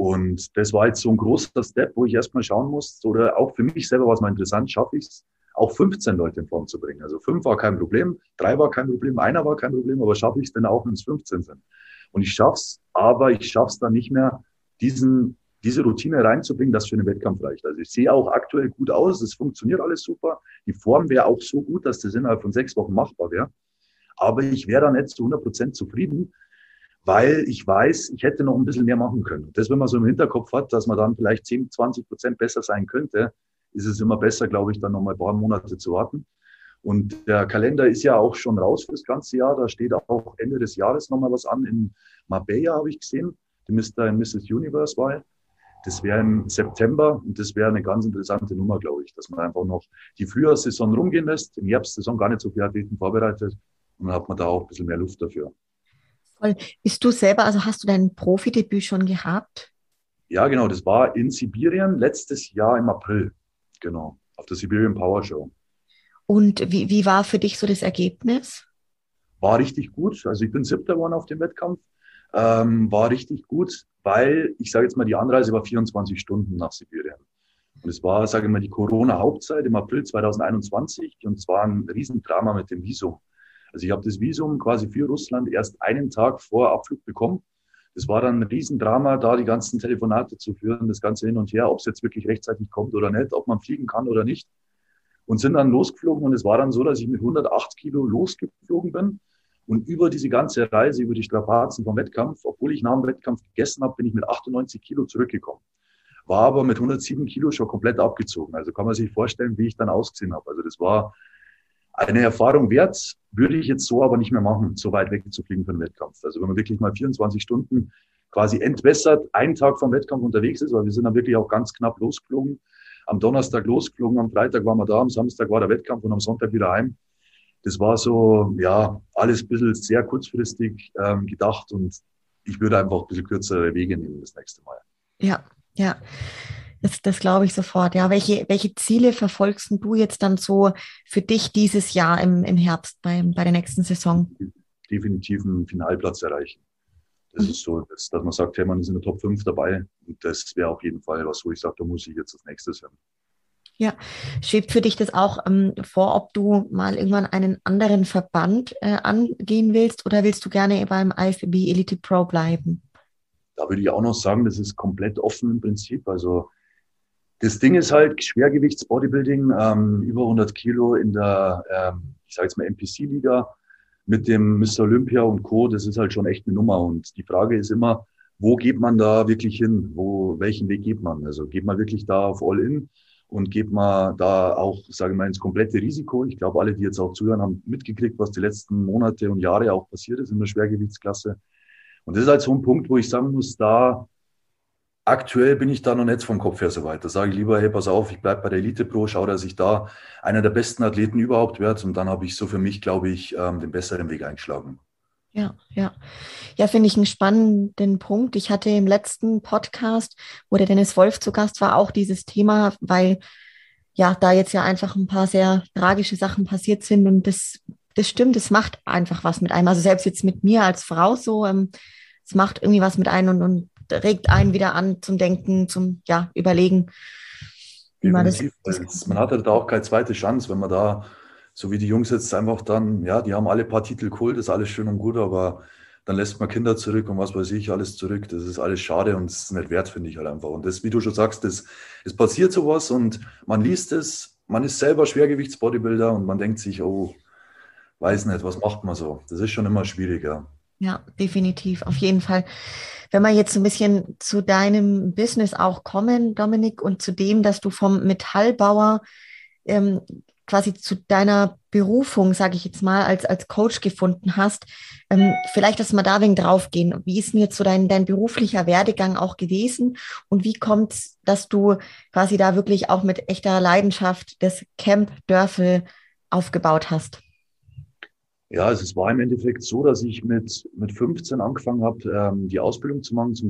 Und das war jetzt so ein großer Step, wo ich erstmal schauen musste, oder auch für mich selber war es mal interessant, schaffe ich es, auch 15 Leute in Form zu bringen. Also fünf war kein Problem, drei war kein Problem, einer war kein Problem, aber schaffe ich es denn auch, wenn es 15 sind? Und ich schaff's, aber ich schaff's dann nicht mehr, diesen, diese Routine reinzubringen, das für einen Wettkampf reicht. Also ich sehe auch aktuell gut aus, es funktioniert alles super. Die Form wäre auch so gut, dass das innerhalb von sechs Wochen machbar wäre. Aber ich wäre da nicht zu 100 Prozent zufrieden, weil ich weiß, ich hätte noch ein bisschen mehr machen können. Das, wenn man so im Hinterkopf hat, dass man dann vielleicht 10, 20 Prozent besser sein könnte, ist es immer besser, glaube ich, dann noch mal ein paar Monate zu warten. Und der Kalender ist ja auch schon raus für das ganze Jahr. Da steht auch Ende des Jahres noch mal was an. In Marbella habe ich gesehen, die Mr. und Mrs. Universe Wahl. Das wäre im September und das wäre eine ganz interessante Nummer, glaube ich, dass man einfach noch die Frühjahrssaison rumgehen lässt, im Herbstsaison gar nicht so viele Athleten vorbereitet und dann hat man da auch ein bisschen mehr Luft dafür. Voll. Bist du selber, also hast du dein Profidebüt schon gehabt? Ja, genau. Das war in Sibirien letztes Jahr im April. Genau. Auf der Siberian Power Show. Und wie, wie war für dich so das Ergebnis? War richtig gut. Also ich bin siebter geworden auf dem Wettkampf. Ähm, war richtig gut, weil ich sage jetzt mal, die Anreise war 24 Stunden nach Sibirien. Und es war, sage ich mal, die Corona-Hauptzeit im April 2021 und es war ein Riesendrama mit dem Visum. Also ich habe das Visum quasi für Russland erst einen Tag vor Abflug bekommen. Das war dann ein Riesendrama, da die ganzen Telefonate zu führen, das Ganze hin und her, ob es jetzt wirklich rechtzeitig kommt oder nicht, ob man fliegen kann oder nicht. Und sind dann losgeflogen und es war dann so, dass ich mit 108 Kilo losgeflogen bin. Und über diese ganze Reise, über die Strapazen vom Wettkampf, obwohl ich nach dem Wettkampf gegessen habe, bin ich mit 98 Kilo zurückgekommen. War aber mit 107 Kilo schon komplett abgezogen. Also kann man sich vorstellen, wie ich dann ausgesehen habe. Also das war eine Erfahrung wert, würde ich jetzt so aber nicht mehr machen, so weit weg zu fliegen für einen Wettkampf. Also wenn man wirklich mal 24 Stunden quasi entwässert, einen Tag vom Wettkampf unterwegs ist, weil wir sind dann wirklich auch ganz knapp losgeflogen. Am Donnerstag losgeflogen, am Freitag waren wir da, am Samstag war der Wettkampf und am Sonntag wieder heim. Das war so, ja, alles ein bisschen sehr kurzfristig ähm, gedacht und ich würde einfach ein bisschen kürzere Wege nehmen das nächste Mal. Ja, ja. Das, das glaube ich sofort. Ja, welche, welche Ziele verfolgst du jetzt dann so für dich dieses Jahr im, im Herbst bei, bei der nächsten Saison? Definitiv einen Finalplatz erreichen. Das mhm. ist so, dass, dass man sagt, hey, man ist in der Top 5 dabei. Und das wäre auf jeden Fall was, wo ich sage, da muss ich jetzt als nächstes hin. Ja, schwebt für dich das auch ähm, vor, ob du mal irgendwann einen anderen Verband äh, angehen willst oder willst du gerne beim IFBB Elite Pro bleiben? Da würde ich auch noch sagen, das ist komplett offen im Prinzip. Also das Ding ist halt Schwergewichts-Bodybuilding, ähm, über 100 Kilo in der, ähm, ich sage jetzt mal NPC-Liga mit dem Mr. Olympia und Co. Das ist halt schon echt eine Nummer. Und die Frage ist immer, wo geht man da wirklich hin? Wo, welchen Weg geht man? Also geht man wirklich da auf All-In und geht man da auch, sage ich mal, ins komplette Risiko? Ich glaube, alle, die jetzt auch zuhören, haben mitgekriegt, was die letzten Monate und Jahre auch passiert ist in der Schwergewichtsklasse. Und das ist halt so ein Punkt, wo ich sagen muss, da aktuell bin ich da noch nicht vom Kopf her so weit. Da sage ich lieber, hey, pass auf, ich bleibe bei der Elite Pro, schaue, dass ich da einer der besten Athleten überhaupt werde. Und dann habe ich so für mich, glaube ich, ähm, den besseren Weg eingeschlagen. Ja, ja. Ja, finde ich einen spannenden Punkt. Ich hatte im letzten Podcast, wo der Dennis Wolf zu Gast war, auch dieses Thema, weil ja, da jetzt ja einfach ein paar sehr tragische Sachen passiert sind und das, das stimmt, es macht einfach was mit einem. Also selbst jetzt mit mir als Frau so, ähm, es macht irgendwie was mit einem und, und regt einen wieder an zum Denken, zum ja, Überlegen. Wie man, das, das man hat halt auch keine zweite Chance, wenn man da so wie die Jungs jetzt einfach dann, ja, die haben alle paar Titel geholt, ist alles schön und gut, aber dann lässt man Kinder zurück und was weiß ich, alles zurück. Das ist alles schade und es ist nicht wert, finde ich halt einfach. Und das, wie du schon sagst, das, es passiert sowas und man liest es, man ist selber Schwergewichtsbodybuilder und man denkt sich, oh, weiß nicht, was macht man so? Das ist schon immer schwieriger. Ja, definitiv, auf jeden Fall. Wenn wir jetzt ein bisschen zu deinem Business auch kommen, Dominik, und zu dem, dass du vom Metallbauer ähm, quasi zu deiner Berufung, sage ich jetzt mal, als, als Coach gefunden hast. Ähm, vielleicht, dass wir da wegen draufgehen. Wie ist denn jetzt so dein, dein beruflicher Werdegang auch gewesen? Und wie kommt es, dass du quasi da wirklich auch mit echter Leidenschaft das Camp Dörfel aufgebaut hast? Ja, also es war im Endeffekt so, dass ich mit, mit 15 angefangen habe, ähm, die Ausbildung zu machen zum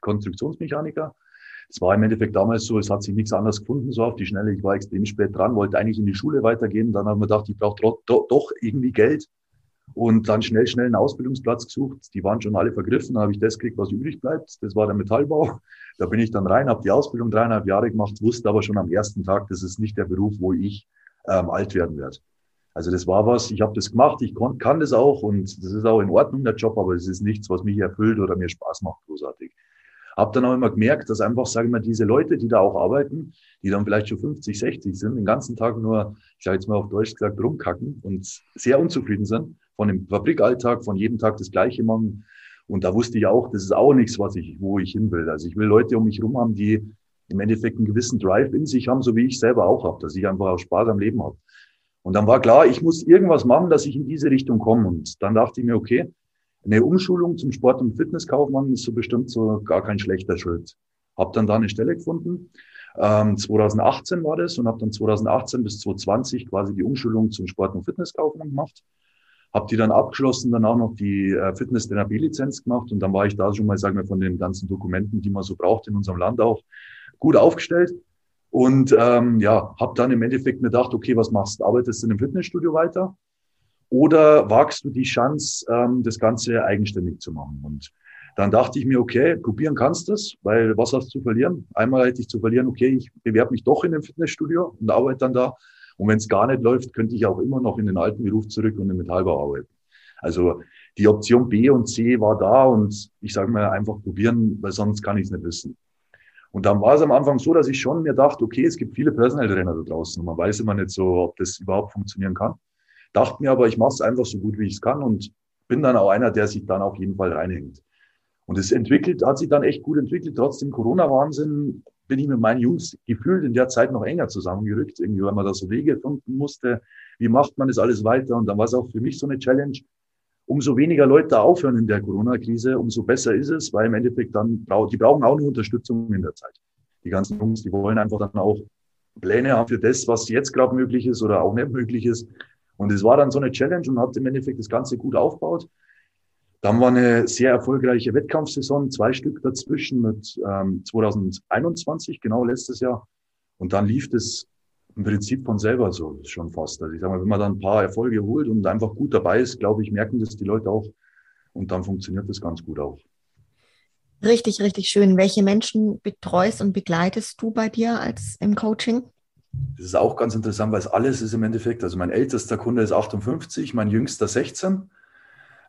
Konstruktionsmechaniker. Es war im Endeffekt damals so, es hat sich nichts anderes gefunden, so auf die Schnelle. Ich war extrem spät dran, wollte eigentlich in die Schule weitergehen. Dann haben wir gedacht, ich brauche doch, doch irgendwie Geld. Und dann schnell, schnell einen Ausbildungsplatz gesucht. Die waren schon alle vergriffen. Habe ich das gekriegt, was übrig bleibt. Das war der Metallbau. Da bin ich dann rein, habe die Ausbildung dreieinhalb Jahre gemacht, wusste aber schon am ersten Tag, das ist nicht der Beruf, wo ich ähm, alt werden werde. Also das war was, ich habe das gemacht, ich kon, kann das auch und das ist auch in Ordnung, der Job, aber es ist nichts, was mich erfüllt oder mir Spaß macht, großartig. Habe dann auch immer gemerkt, dass einfach, sagen wir mal, diese Leute, die da auch arbeiten, die dann vielleicht schon 50, 60 sind, den ganzen Tag nur, ich sage jetzt mal auf Deutsch gesagt, rumkacken und sehr unzufrieden sind von dem Fabrikalltag, von jedem Tag das Gleiche machen. Und da wusste ich auch, das ist auch nichts, was ich, wo ich hin will. Also ich will Leute um mich herum haben, die im Endeffekt einen gewissen Drive in sich haben, so wie ich selber auch habe, dass ich einfach auch Spaß am Leben habe. Und dann war klar, ich muss irgendwas machen, dass ich in diese Richtung komme. Und dann dachte ich mir, okay, eine Umschulung zum Sport- und Fitnesskaufmann ist so bestimmt so gar kein schlechter Schritt. Hab dann da eine Stelle gefunden. Ähm, 2018 war das und habe dann 2018 bis 2020 quasi die Umschulung zum Sport- und Fitnesskaufmann gemacht. Habe die dann abgeschlossen, dann auch noch die äh, Fitness-Therapie-Lizenz gemacht und dann war ich da schon mal, sagen wir, von den ganzen Dokumenten, die man so braucht in unserem Land auch, gut aufgestellt. Und ähm, ja, habe dann im Endeffekt mir gedacht, okay, was machst du? Arbeitest du in einem Fitnessstudio weiter? Oder wagst du die Chance, ähm, das Ganze eigenständig zu machen? Und dann dachte ich mir, okay, probieren kannst du es, weil was hast du zu verlieren? Einmal hätte ich zu verlieren, okay, ich bewerbe mich doch in einem Fitnessstudio und arbeite dann da. Und wenn es gar nicht läuft, könnte ich auch immer noch in den alten Beruf zurück und im Metallbau arbeiten. Also die Option B und C war da und ich sage mal einfach probieren, weil sonst kann ich es nicht wissen. Und dann war es am Anfang so, dass ich schon mir dachte, okay, es gibt viele Personal Trainer da draußen man weiß immer nicht so, ob das überhaupt funktionieren kann. Dachte mir aber, ich mache es einfach so gut, wie ich es kann und bin dann auch einer, der sich dann auf jeden Fall reinhängt. Und es entwickelt, hat sich dann echt gut entwickelt. Trotz dem Corona-Wahnsinn bin ich mit meinen Jungs gefühlt in der Zeit noch enger zusammengerückt. Irgendwie, weil man da so Wege finden musste. Wie macht man das alles weiter? Und dann war es auch für mich so eine Challenge. Umso weniger Leute aufhören in der Corona-Krise, umso besser ist es, weil im Endeffekt dann, die brauchen auch eine Unterstützung in der Zeit. Die ganzen Jungs, die wollen einfach dann auch Pläne haben für das, was jetzt gerade möglich ist oder auch nicht möglich ist. Und es war dann so eine Challenge und hat im Endeffekt das Ganze gut aufgebaut. Dann war eine sehr erfolgreiche Wettkampfsaison, zwei Stück dazwischen mit ähm, 2021, genau letztes Jahr. Und dann lief das im Prinzip von selber so schon fast. Also ich sage mal, wenn man dann ein paar Erfolge holt und einfach gut dabei ist, glaube ich, merken das die Leute auch. Und dann funktioniert das ganz gut auch. Richtig, richtig schön. Welche Menschen betreust und begleitest du bei dir als im Coaching? Das ist auch ganz interessant, weil es alles ist im Endeffekt. Also mein ältester Kunde ist 58, mein jüngster 16.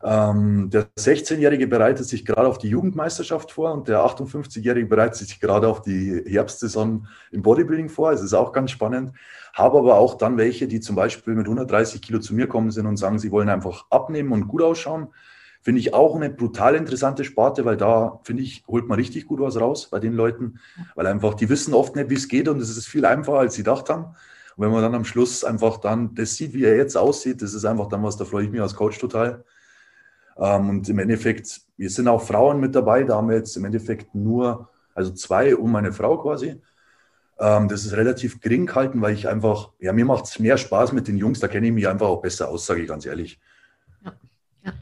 Ähm, der 16-Jährige bereitet sich gerade auf die Jugendmeisterschaft vor und der 58-Jährige bereitet sich gerade auf die Herbstsaison im Bodybuilding vor. Es ist auch ganz spannend. Habe aber auch dann welche, die zum Beispiel mit 130 Kilo zu mir kommen sind und sagen, sie wollen einfach abnehmen und gut ausschauen. Finde ich auch eine brutal interessante Sparte, weil da, finde ich, holt man richtig gut was raus bei den Leuten, weil einfach, die wissen oft nicht, wie es geht und es ist viel einfacher, als sie gedacht haben. Und wenn man dann am Schluss einfach dann das sieht, wie er jetzt aussieht, das ist einfach dann was, da freue ich mich als Coach total. Ähm, und im Endeffekt, wir sind auch Frauen mit dabei, da haben wir jetzt im Endeffekt nur, also zwei um meine Frau quasi. Ähm, das ist relativ gering gehalten, weil ich einfach, ja, mir macht es mehr Spaß mit den Jungs, da kenne ich mich einfach auch besser aus, sage ich ganz ehrlich. Ja. Ja.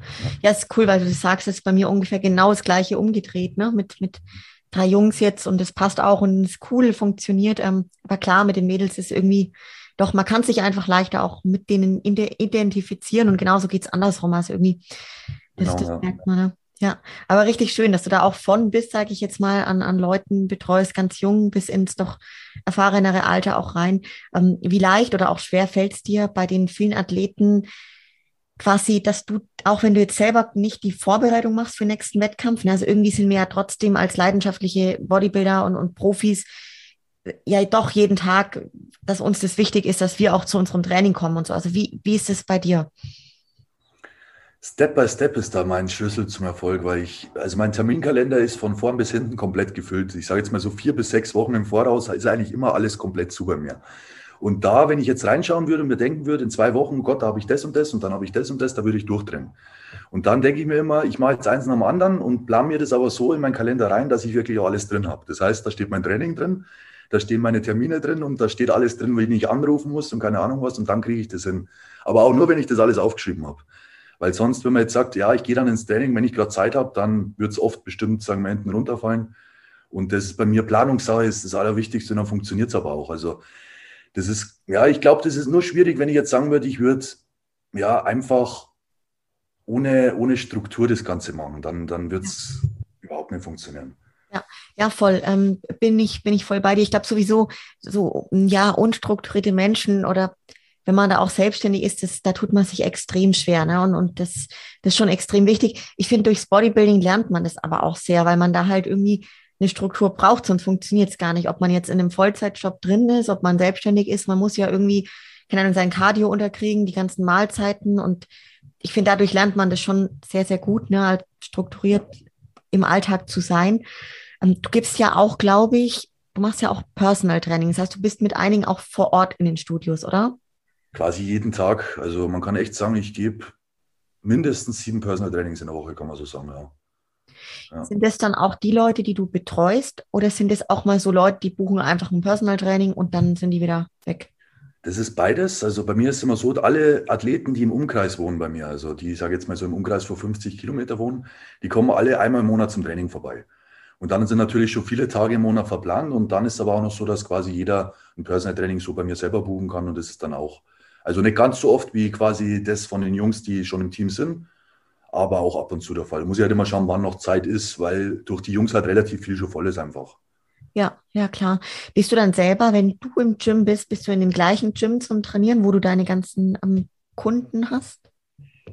ja, ist cool, weil du sagst, es ist bei mir ungefähr genau das gleiche umgedreht, ne? Mit, mit drei Jungs jetzt und das passt auch und es ist cool, funktioniert. Ähm, aber klar, mit den Mädels ist irgendwie, doch, man kann sich einfach leichter auch mit denen identifizieren und genauso geht es andersrum. Also irgendwie, genau, das ja. merkt man? Ja, aber richtig schön, dass du da auch von bis, sage ich jetzt mal, an, an Leuten betreust, ganz jung bis ins doch erfahrenere Alter auch rein. Ähm, wie leicht oder auch schwer fällt es dir bei den vielen Athleten, quasi, dass du, auch wenn du jetzt selber nicht die Vorbereitung machst für den nächsten Wettkampf, ne, also irgendwie sind wir ja trotzdem als leidenschaftliche Bodybuilder und, und Profis ja doch jeden Tag, dass uns das wichtig ist, dass wir auch zu unserem Training kommen und so. Also wie, wie ist es bei dir? Step by Step ist da mein Schlüssel zum Erfolg, weil ich, also mein Terminkalender ist von vorn bis hinten komplett gefüllt. Ich sage jetzt mal so vier bis sechs Wochen im Voraus ist eigentlich immer alles komplett zu bei mir. Und da, wenn ich jetzt reinschauen würde und mir denken würde, in zwei Wochen, oh Gott, da habe ich das und das und dann habe ich das und das, da würde ich durchdrehen. Und dann denke ich mir immer, ich mache jetzt eins nach dem anderen und plan mir das aber so in meinen Kalender rein, dass ich wirklich auch alles drin habe. Das heißt, da steht mein Training drin, da stehen meine Termine drin und da steht alles drin, wo ich nicht anrufen muss und keine Ahnung was und dann kriege ich das hin. Aber auch nur, wenn ich das alles aufgeschrieben habe. Weil sonst, wenn man jetzt sagt, ja, ich gehe dann ins Training, wenn ich gerade Zeit habe, dann wird es oft bestimmt, sagen wir, hinten runterfallen. Und das ist bei mir Planungssache, ist das Allerwichtigste, und dann funktioniert es aber auch. Also das ist, ja, ich glaube, das ist nur schwierig, wenn ich jetzt sagen würde, ich würde ja einfach ohne, ohne Struktur das Ganze machen. Dann, dann wird es ja. überhaupt nicht funktionieren. Ja, ja, voll. Ähm, bin, ich, bin ich voll bei dir. Ich glaube sowieso, so ja, unstrukturierte Menschen oder wenn man da auch selbstständig ist, das, da tut man sich extrem schwer. Ne? Und, und das, das ist schon extrem wichtig. Ich finde, durchs Bodybuilding lernt man das aber auch sehr, weil man da halt irgendwie eine Struktur braucht, sonst funktioniert es gar nicht. Ob man jetzt in einem Vollzeitjob drin ist, ob man selbstständig ist, man muss ja irgendwie, keine Ahnung, sein Cardio unterkriegen, die ganzen Mahlzeiten. Und ich finde, dadurch lernt man das schon sehr, sehr gut, ne, halt strukturiert im Alltag zu sein. Ähm, du gibst ja auch, glaube ich, du machst ja auch Personal Training. Das heißt, du bist mit einigen auch vor Ort in den Studios, oder? Quasi jeden Tag. Also man kann echt sagen, ich gebe mindestens sieben Personal Trainings in der Woche, kann man so sagen, ja. Ja. Sind das dann auch die Leute, die du betreust, oder sind das auch mal so Leute, die buchen einfach ein Personal Training und dann sind die wieder weg? Das ist beides. Also bei mir ist es immer so, alle Athleten, die im Umkreis wohnen bei mir, also die, ich sage jetzt mal so im Umkreis vor 50 Kilometer wohnen, die kommen alle einmal im Monat zum Training vorbei. Und dann sind natürlich schon viele Tage im Monat verplant und dann ist es aber auch noch so, dass quasi jeder ein Personal Training so bei mir selber buchen kann und das ist dann auch, also nicht ganz so oft wie quasi das von den Jungs, die schon im Team sind, aber auch ab und zu der Fall. Muss ich halt immer schauen, wann noch Zeit ist, weil durch die Jungs halt relativ viel schon voll ist einfach. Ja, ja, klar. Bist du dann selber, wenn du im Gym bist, bist du in dem gleichen Gym zum Trainieren, wo du deine ganzen ähm, Kunden hast?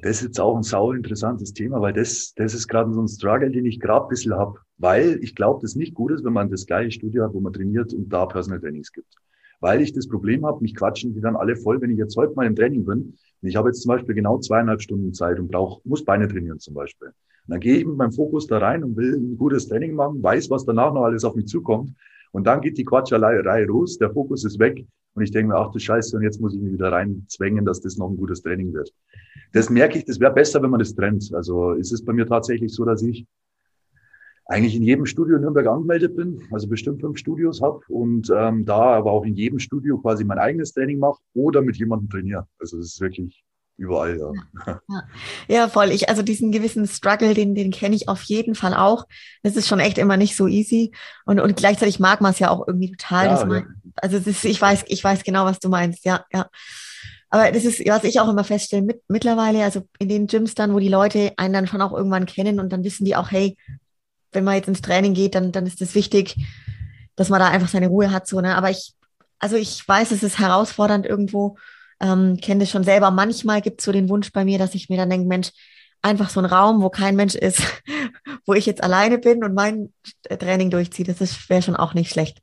Das ist jetzt auch ein sau interessantes Thema, weil das, das ist gerade so ein Struggle, den ich gerade ein bisschen habe. Weil ich glaube, das nicht gut ist, wenn man das gleiche Studio hat, wo man trainiert und da Personal Trainings gibt. Weil ich das Problem habe, mich quatschen die dann alle voll, wenn ich jetzt heute mal im Training bin. Und ich habe jetzt zum Beispiel genau zweieinhalb Stunden Zeit und brauche, muss Beine trainieren zum Beispiel. Und dann gehe ich mit meinem Fokus da rein und will ein gutes Training machen, weiß, was danach noch alles auf mich zukommt. Und dann geht die Quatscherei los, der Fokus ist weg und ich denke mir, ach du Scheiße, und jetzt muss ich mich wieder reinzwängen, dass das noch ein gutes Training wird. Das merke ich, das wäre besser, wenn man das trennt. Also es ist bei mir tatsächlich so, dass ich eigentlich in jedem Studio in Nürnberg angemeldet bin, also bestimmt fünf Studios habe und ähm, da aber auch in jedem Studio quasi mein eigenes Training mache oder mit jemandem trainiere. Also das ist wirklich überall, ja. ja. Ja, voll. Ich, also diesen gewissen Struggle, den, den kenne ich auf jeden Fall auch. Das ist schon echt immer nicht so easy. Und, und gleichzeitig mag man es ja auch irgendwie total. Ja, man. Also ist, ich weiß, ich weiß genau, was du meinst. Ja, ja. Aber das ist, was ich auch immer feststelle, mit, mittlerweile, also in den Gyms dann, wo die Leute einen dann schon auch irgendwann kennen und dann wissen die auch, hey, wenn man jetzt ins Training geht, dann, dann ist es das wichtig, dass man da einfach seine Ruhe hat. So, ne? Aber ich, also ich weiß, es ist herausfordernd irgendwo, ähm, kenne das schon selber. Manchmal gibt es so den Wunsch bei mir, dass ich mir dann denke, Mensch, einfach so ein Raum, wo kein Mensch ist, wo ich jetzt alleine bin und mein Training durchziehe. Das wäre schon auch nicht schlecht.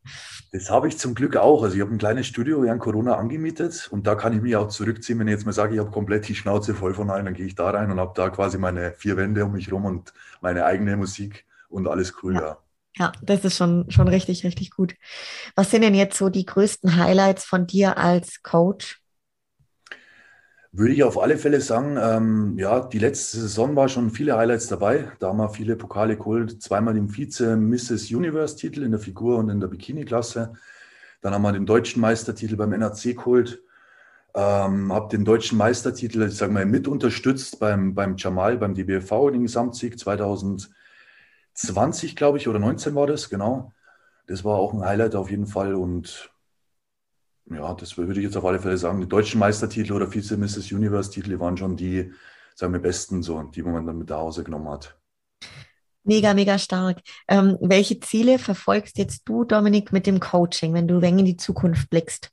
Das habe ich zum Glück auch. Also ich habe ein kleines Studio während Corona angemietet und da kann ich mich auch zurückziehen, wenn ich jetzt mal sage, ich habe komplett die Schnauze voll von allen, dann gehe ich da rein und habe da quasi meine vier Wände um mich rum und meine eigene Musik und alles cool, ja. ja. Ja, das ist schon, schon richtig, richtig gut. Was sind denn jetzt so die größten Highlights von dir als Coach? Würde ich auf alle Fälle sagen, ähm, ja, die letzte Saison war schon viele Highlights dabei. Da haben wir viele Pokale geholt, zweimal den Vize Mrs. Universe Titel in der Figur und in der Bikini-Klasse. Dann haben wir den deutschen Meistertitel beim NAC geholt. Ähm, habe den deutschen Meistertitel, ich sage mal, mit unterstützt beim, beim Jamal, beim DBFV, den Gesamtsieg 2020, glaube ich, oder 19 war das, genau. Das war auch ein Highlight auf jeden Fall und ja, das würde ich jetzt auf alle Fälle sagen. Die deutschen Meistertitel oder Vize Mrs. Universe Titel waren schon die, sagen wir, besten, so, die man dann mit nach Hause genommen hat. Mega, mega stark. Ähm, welche Ziele verfolgst jetzt du, Dominik, mit dem Coaching, wenn du wenn in die Zukunft blickst?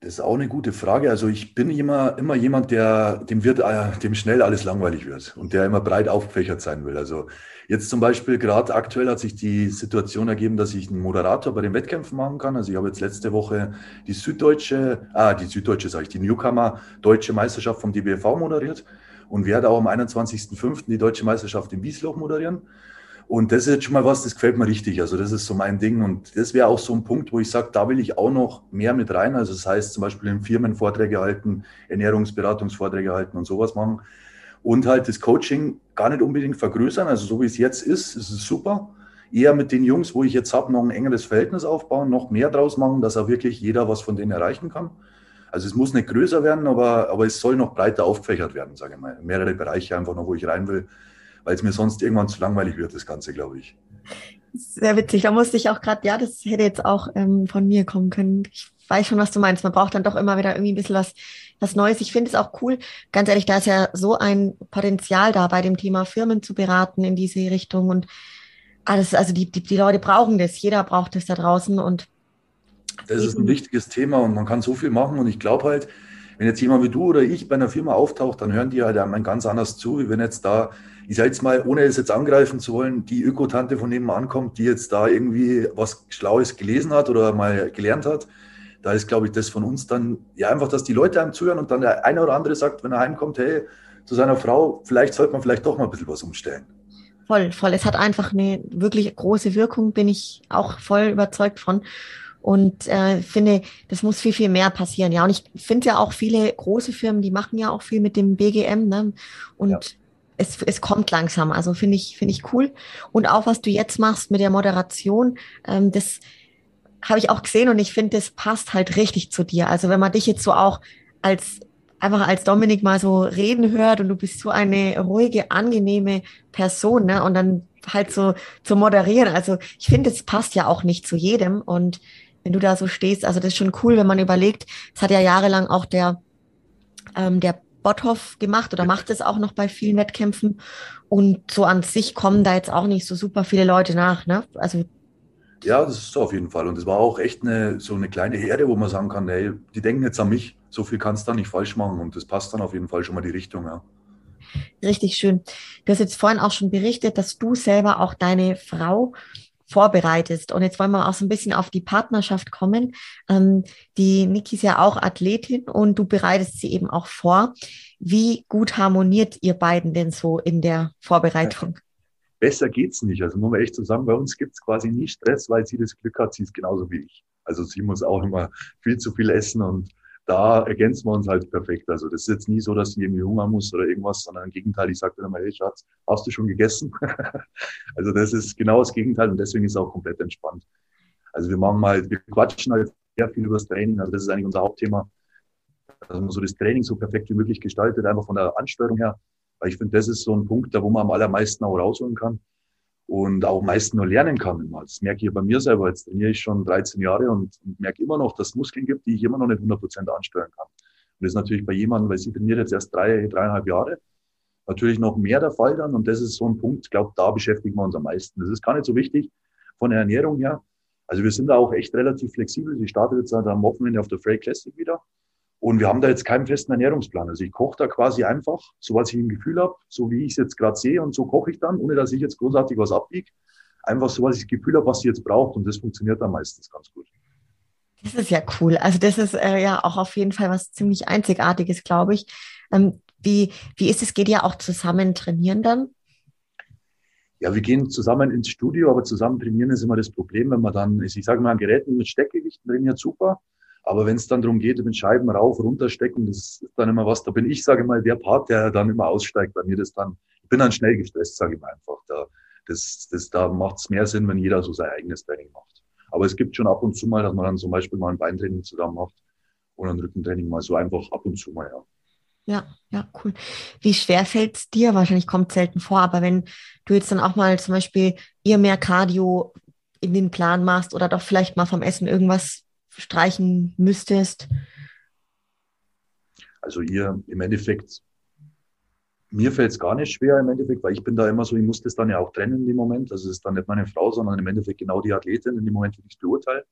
Das ist auch eine gute Frage. Also ich bin immer, immer jemand, der dem wird, äh, dem schnell alles langweilig wird und der immer breit aufgefächert sein will. Also jetzt zum Beispiel gerade aktuell hat sich die Situation ergeben, dass ich einen Moderator bei den Wettkämpfen machen kann. Also ich habe jetzt letzte Woche die Süddeutsche, ah, die Süddeutsche sage ich, die Newcomer Deutsche Meisterschaft vom DBV moderiert und werde auch am 21.05. die Deutsche Meisterschaft in Wiesloch moderieren. Und das ist jetzt schon mal was, das gefällt mir richtig. Also das ist so mein Ding. Und das wäre auch so ein Punkt, wo ich sage, da will ich auch noch mehr mit rein. Also das heißt zum Beispiel in Firmen Vorträge halten, Ernährungsberatungsvorträge halten und sowas machen. Und halt das Coaching gar nicht unbedingt vergrößern. Also so wie es jetzt ist, ist es super. Eher mit den Jungs, wo ich jetzt habe, noch ein engeres Verhältnis aufbauen, noch mehr draus machen, dass auch wirklich jeder was von denen erreichen kann. Also es muss nicht größer werden, aber, aber es soll noch breiter aufgefächert werden, sage ich mal. Mehrere Bereiche einfach noch, wo ich rein will weil es mir sonst irgendwann zu langweilig wird, das Ganze, glaube ich. Sehr witzig. Da musste ich auch gerade, ja, das hätte jetzt auch ähm, von mir kommen können. Ich weiß schon, was du meinst. Man braucht dann doch immer wieder irgendwie ein bisschen was, was Neues. Ich finde es auch cool. Ganz ehrlich, da ist ja so ein Potenzial da, bei dem Thema Firmen zu beraten in diese Richtung. Und alles, also die, die, die Leute brauchen das. Jeder braucht das da draußen. Und das ist ein wichtiges Thema und man kann so viel machen. Und ich glaube halt, wenn jetzt jemand wie du oder ich bei einer Firma auftaucht, dann hören die halt einmal ganz anders zu, wie wenn jetzt da ich sage jetzt mal, ohne es jetzt angreifen zu wollen, die Ökotante von nebenan kommt, die jetzt da irgendwie was Schlaues gelesen hat oder mal gelernt hat. Da ist, glaube ich, das von uns dann, ja, einfach, dass die Leute einem zuhören und dann der eine oder andere sagt, wenn er heimkommt, hey, zu seiner Frau, vielleicht sollte man vielleicht doch mal ein bisschen was umstellen. Voll, voll. Es hat einfach eine wirklich große Wirkung, bin ich auch voll überzeugt von. Und äh, finde, das muss viel, viel mehr passieren. Ja, und ich finde ja auch viele große Firmen, die machen ja auch viel mit dem BGM. Ne? Und ja es, es kommt langsam. Also finde ich, finde ich cool. Und auch was du jetzt machst mit der Moderation, ähm, das habe ich auch gesehen und ich finde, das passt halt richtig zu dir. Also wenn man dich jetzt so auch als einfach als Dominik mal so reden hört und du bist so eine ruhige, angenehme Person, ne? Und dann halt so zu moderieren. Also ich finde, es passt ja auch nicht zu jedem. Und wenn du da so stehst, also das ist schon cool, wenn man überlegt, es hat ja jahrelang auch der, ähm, der Botthoff gemacht oder macht es auch noch bei vielen Wettkämpfen. Und so an sich kommen da jetzt auch nicht so super viele Leute nach. Ne? Also ja, das ist so auf jeden Fall. Und es war auch echt eine, so eine kleine Herde, wo man sagen kann, hey, die denken jetzt an mich. So viel kannst du da nicht falsch machen. Und das passt dann auf jeden Fall schon mal die Richtung, ja. Richtig schön. Du hast jetzt vorhin auch schon berichtet, dass du selber auch deine Frau vorbereitest. Und jetzt wollen wir auch so ein bisschen auf die Partnerschaft kommen. Ähm, die Niki ist ja auch Athletin und du bereitest sie eben auch vor. Wie gut harmoniert ihr beiden denn so in der Vorbereitung? Besser geht's nicht. Also muss man echt zusammen, bei uns gibt's quasi nie Stress, weil sie das Glück hat, sie ist genauso wie ich. Also sie muss auch immer viel zu viel essen und da ergänzen wir uns halt perfekt. Also das ist jetzt nie so, dass sie irgendwie Hunger muss oder irgendwas, sondern im Gegenteil, ich sage dann immer, hey Schatz, hast du schon gegessen? also das ist genau das Gegenteil und deswegen ist es auch komplett entspannt. Also wir machen mal, wir quatschen halt sehr viel über das Training, also das ist eigentlich unser Hauptthema. Dass man so das Training so perfekt wie möglich gestaltet, einfach von der Ansteuerung her. Weil ich finde, das ist so ein Punkt, da wo man am allermeisten auch rausholen kann und auch meist nur lernen kann. Das merke ich bei mir selber. Jetzt trainiere ich schon 13 Jahre und, und merke immer noch, dass es Muskeln gibt, die ich immer noch nicht 100 Prozent ansteuern kann. Und das ist natürlich bei jemandem, weil sie trainiert jetzt erst drei, dreieinhalb Jahre, natürlich noch mehr der Fall dann. Und das ist so ein Punkt, ich glaube, da beschäftigen wir uns am meisten. Das ist gar nicht so wichtig von der Ernährung her. Also wir sind da auch echt relativ flexibel. Sie startet jetzt am Wochenende auf der Frey Classic wieder. Und wir haben da jetzt keinen festen Ernährungsplan. Also ich koche da quasi einfach, so was ich im Gefühl habe, so wie ich es jetzt gerade sehe und so koche ich dann, ohne dass ich jetzt großartig was abbiege. Einfach so, was ich das Gefühl habe, was sie jetzt braucht und das funktioniert dann meistens ganz gut. Das ist ja cool. Also das ist äh, ja auch auf jeden Fall was ziemlich Einzigartiges, glaube ich. Ähm, wie, wie ist es? Geht ihr auch zusammen trainieren dann? Ja, wir gehen zusammen ins Studio, aber zusammen trainieren ist immer das Problem, wenn man dann, ich sage mal, an Geräten mit Steckgewichten trainiert super. Aber wenn es dann darum geht, mit Scheiben rauf, runter stecken, das ist dann immer was, da bin ich, sage mal, der Part, der dann immer aussteigt bei mir, das dann, ich bin dann schnell gestresst, sage ich mal einfach. Da, das, das, da macht es mehr Sinn, wenn jeder so sein eigenes Training macht. Aber es gibt schon ab und zu mal, dass man dann zum Beispiel mal ein Beintraining zusammen macht oder ein Rückentraining mal so einfach ab und zu mal, ja. Ja, ja, cool. Wie schwer fällt es dir? Wahrscheinlich kommt selten vor, aber wenn du jetzt dann auch mal zum Beispiel ihr mehr Cardio in den Plan machst oder doch vielleicht mal vom Essen irgendwas streichen müsstest? Also ihr im Endeffekt, mir fällt es gar nicht schwer im Endeffekt, weil ich bin da immer so, ich muss das dann ja auch trennen in dem Moment. Also es ist dann nicht meine Frau, sondern im Endeffekt genau die Athletin in dem Moment, wo ich es beurteile.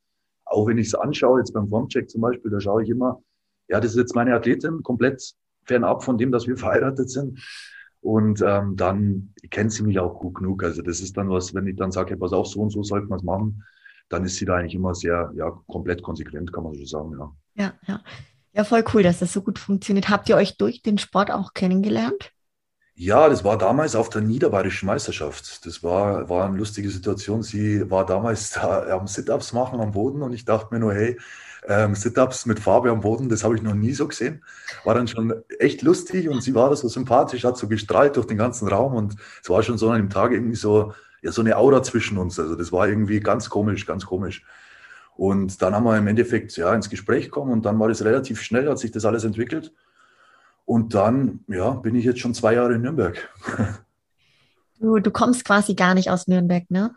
Auch wenn ich es anschaue, jetzt beim Formcheck zum Beispiel, da schaue ich immer, ja, das ist jetzt meine Athletin, komplett fernab von dem, dass wir verheiratet sind. Und ähm, dann kennt sie mich auch gut genug. Also das ist dann was, wenn ich dann sage, hey, pass auf, so und so sollte man es machen, dann ist sie da eigentlich immer sehr, ja, komplett konsequent, kann man so sagen, ja. Ja, ja. Ja, voll cool, dass das so gut funktioniert. Habt ihr euch durch den Sport auch kennengelernt? Ja, das war damals auf der Niederbayerischen Meisterschaft. Das war, war eine lustige Situation. Sie war damals da am Sit-Ups machen am Boden und ich dachte mir nur, hey, ähm, Sit-Ups mit Farbe am Boden, das habe ich noch nie so gesehen. War dann schon echt lustig und sie war da so sympathisch, hat so gestrahlt durch den ganzen Raum und es war schon so an dem Tag irgendwie so, ja, so eine Aura zwischen uns. Also das war irgendwie ganz komisch, ganz komisch. Und dann haben wir im Endeffekt ja ins Gespräch gekommen und dann war das relativ schnell, hat sich das alles entwickelt. Und dann, ja, bin ich jetzt schon zwei Jahre in Nürnberg. Du, du kommst quasi gar nicht aus Nürnberg, ne?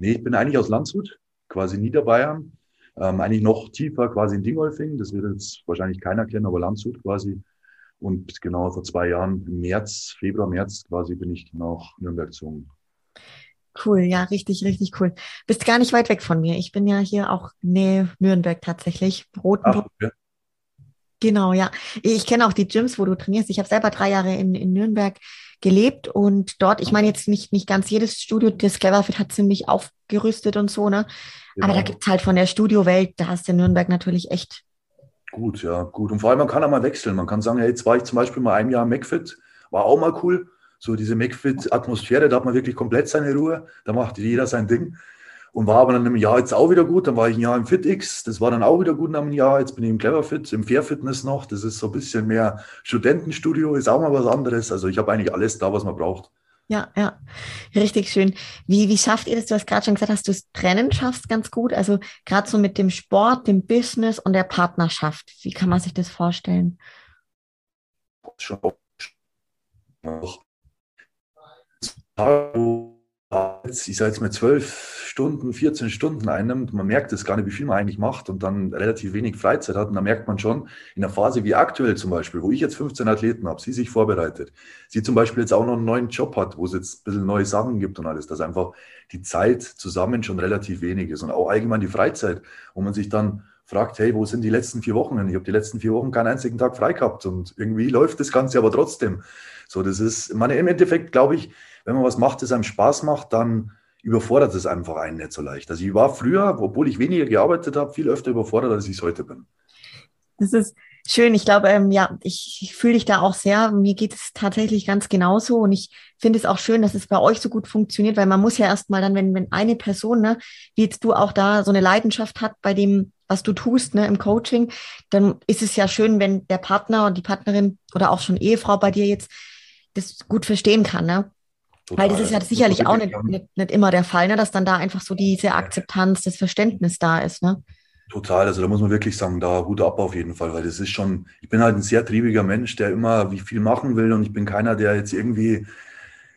Nee, ich bin eigentlich aus Landshut, quasi Niederbayern. Ähm, eigentlich noch tiefer, quasi in Dingolfing. Das wird jetzt wahrscheinlich keiner kennen, aber Landshut quasi. Und genau vor zwei Jahren, im März, Februar, März quasi, bin ich nach Nürnberg gezogen. Cool, ja, richtig, richtig cool. Bist gar nicht weit weg von mir. Ich bin ja hier auch Nähe Nürnberg tatsächlich. Rotenburg. Okay. Genau, ja. Ich kenne auch die Gyms, wo du trainierst. Ich habe selber drei Jahre in, in Nürnberg gelebt und dort, ich meine jetzt nicht, nicht ganz jedes Studio, das Cleverfit hat ziemlich aufgerüstet und so, ne? Genau. Aber da gibt es halt von der Studiowelt, da hast du in Nürnberg natürlich echt. Gut, ja, gut. Und vor allem, man kann auch mal wechseln. Man kann sagen, hey, jetzt war ich zum Beispiel mal ein Jahr McFit, war auch mal cool so diese McFit-Atmosphäre, da hat man wirklich komplett seine Ruhe, da macht jeder sein Ding. Und war aber dann im Jahr jetzt auch wieder gut. Dann war ich ein Jahr im FitX, das war dann auch wieder gut nach einem Jahr. Jetzt bin ich im Cleverfit, im Fair Fitness noch. Das ist so ein bisschen mehr Studentenstudio, ist auch mal was anderes. Also ich habe eigentlich alles da, was man braucht. Ja, ja, richtig schön. Wie, wie schafft ihr das? Du hast gerade schon gesagt, dass du es trennen schaffst ganz gut. Also gerade so mit dem Sport, dem Business und der Partnerschaft. Wie kann man sich das vorstellen? Schon ich sage jetzt mal zwölf Stunden, 14 Stunden einnimmt, man merkt es gar nicht, wie viel man eigentlich macht und dann relativ wenig Freizeit hat. Und dann merkt man schon, in einer Phase wie aktuell zum Beispiel, wo ich jetzt 15 Athleten habe, sie sich vorbereitet, sie zum Beispiel jetzt auch noch einen neuen Job hat, wo es jetzt ein bisschen neue Sachen gibt und alles, dass einfach die Zeit zusammen schon relativ wenig ist und auch allgemein die Freizeit, wo man sich dann fragt, hey, wo sind die letzten vier Wochen? Ich habe die letzten vier Wochen keinen einzigen Tag frei gehabt und irgendwie läuft das Ganze aber trotzdem. So, das ist, meine, im Endeffekt glaube ich, wenn man was macht, das einem Spaß macht, dann überfordert es einfach einen nicht so leicht. Also ich war früher, obwohl ich weniger gearbeitet habe, viel öfter überfordert, als ich es heute bin. Das ist schön. Ich glaube, ähm, ja, ich, ich fühle dich da auch sehr. Mir geht es tatsächlich ganz genauso. Und ich finde es auch schön, dass es bei euch so gut funktioniert, weil man muss ja erstmal dann, wenn, wenn eine Person, ne, wie jetzt du auch da so eine Leidenschaft hat bei dem, was du tust, ne, im Coaching, dann ist es ja schön, wenn der Partner und die Partnerin oder auch schon Ehefrau bei dir jetzt das gut verstehen kann, ne? Total. Weil das ist ja sicherlich auch nicht, nicht, nicht, immer der Fall, ne? dass dann da einfach so diese Akzeptanz, das Verständnis da ist. Ne? Total, also da muss man wirklich sagen, da Hut ab auf jeden Fall, weil das ist schon, ich bin halt ein sehr triebiger Mensch, der immer wie viel machen will und ich bin keiner, der jetzt irgendwie,